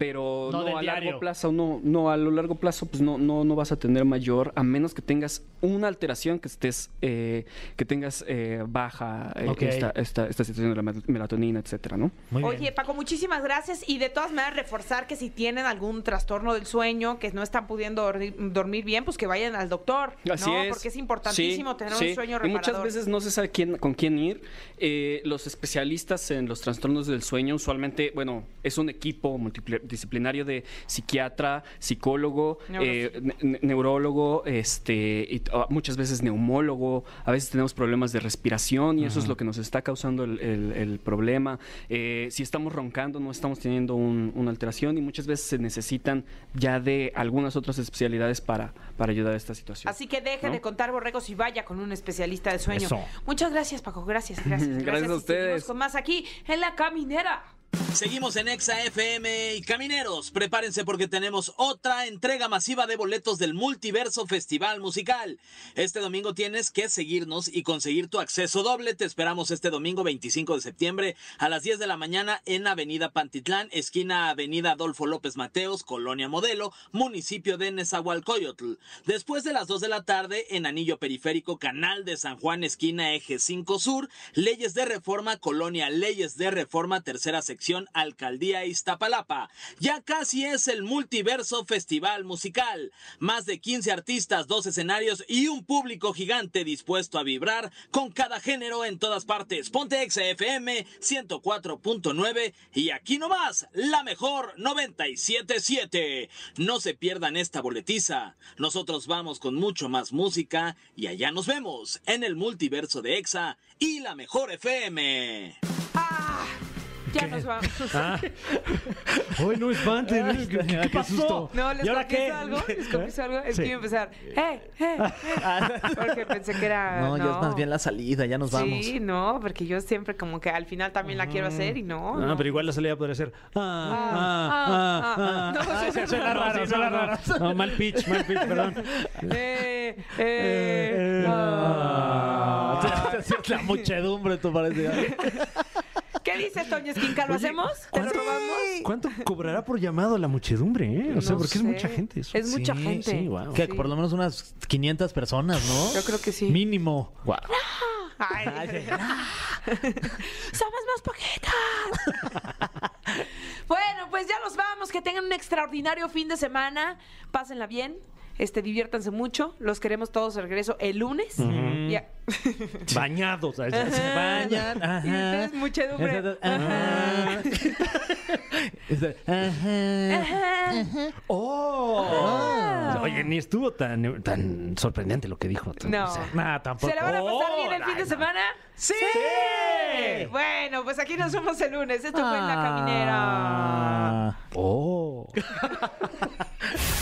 Pero No a diario. largo plazo, no, no, a lo largo plazo, pues no, no, no vas a tener mayor, a menos que tengas una alteración, que estés, eh, que tengas eh, baja eh, Ok. esta, esta, esta situación de la mel- melatonina, etcétera, ¿no? Muy bien. Oye, Paco, muchísimas gracias. Y de todas maneras, reforzar que si tienen algún trastorno del sueño, que no están pudiendo dormir, dormir bien, pues que vayan al doctor. Así ¿no? es. Porque es importantísimo Sí, tener sí. un sueño Y reparador. muchas veces no se sabe quién, con quién ir. Eh, los especialistas en los trastornos del sueño usualmente, bueno, es un equipo multidisciplinario de psiquiatra, psicólogo, eh, ne- ne- neurólogo, este, y ah, muchas veces neumólogo. A veces tenemos problemas de respiración y eso es lo que nos está causando el, el- el problema. Eh, si estamos roncando, no estamos teniendo un- una alteración y muchas veces se necesitan ya de algunas otras especialidades para, para ayudar a esta situación. Así que deje ¿no? de contar borregos y vaya con un especialista de sueño. Eso. Muchas gracias, Paco. Gracias, gracias. [LAUGHS] Gracias a Y ustedes. con más aquí en La Caminera. Seguimos en Exa FM y camineros, prepárense porque tenemos otra entrega masiva de boletos del Multiverso Festival Musical. Este domingo tienes que seguirnos y conseguir tu acceso doble. Te esperamos este domingo 25 de septiembre a las 10 de la mañana en Avenida Pantitlán, esquina Avenida Adolfo López Mateos, Colonia Modelo, municipio de Nezahualcóyotl. Después de las 2 de la tarde en Anillo Periférico, Canal de San Juan, esquina Eje 5 Sur, Leyes de Reforma, Colonia Leyes de Reforma, tercera sección, Alcaldía Iztapalapa. Ya casi es el Multiverso Festival Musical. Más de 15 artistas, dos escenarios y un público gigante dispuesto a vibrar con cada género en todas partes. Ponte XFM 104.9 y aquí nomás, la mejor 97.7. No se pierdan esta boletiza. Nosotros vamos con mucho más música y allá nos vemos en el multiverso de Exa y la mejor FM. ¡Ah! Ya nos vamos. [LAUGHS] Ah. [LAUGHS] Hoy no espanten. ¿eh? ¿Qué, qué Qué pasó? susto. No, les ¿Y ahora confieso qué? algo. Les confieso algo. Es Sí. que iba a empezar. [LAUGHS] ¡Eh, eh, eh! Porque pensé que era. No, ya es más bien la salida, ya nos vamos. Sí, no, porque yo siempre como que al final también la quiero hacer y no. No, no. pero igual la salida podría ser. Ah, Ah, ah, ah, ah, no, ah. suena raro, raro, sí, suena no, raro. No, mal pitch, mal pitch, perdón. Eh, eh, Eh, ah. Ah, La muchedumbre, tú parece. ¿Qué dices, Toño Esquinca? ¿Lo Oye, hacemos? ¿Te ¿cuánto- robamos? ¿Cuánto cobrará por llamado la muchedumbre, eh? O sea, No porque es sé. mucha gente eso. Es mucha Sí, gente. sí, guau. Que Sí. por lo menos unas 500 personas, ¿no? Yo creo que sí. Mínimo. Ay, [LAUGHS] Somos más poquitas. [LAUGHS] bueno, pues ya nos vamos. Que tengan un extraordinario fin de semana. Pásenla bien. Este, diviértanse mucho. Los queremos todos de regreso el lunes. Ya. [LAUGHS] Bañados. ¿sabes? Se bañan. Y Ajá. ustedes, muchedumbre. Exacto, Ajá. [LAUGHS] Este, Ajá. ¡Oh! Oye, ni estuvo tan, tan sorprendente lo que dijo. No. O sea, Nah, tampoco. ¿Se la van a pasar Oh, bien el fin de semana? ¡Sí! Bueno, pues aquí nos vemos el lunes. Esto fue en La Caminera. Ah. ¡Oh! [LAUGHS]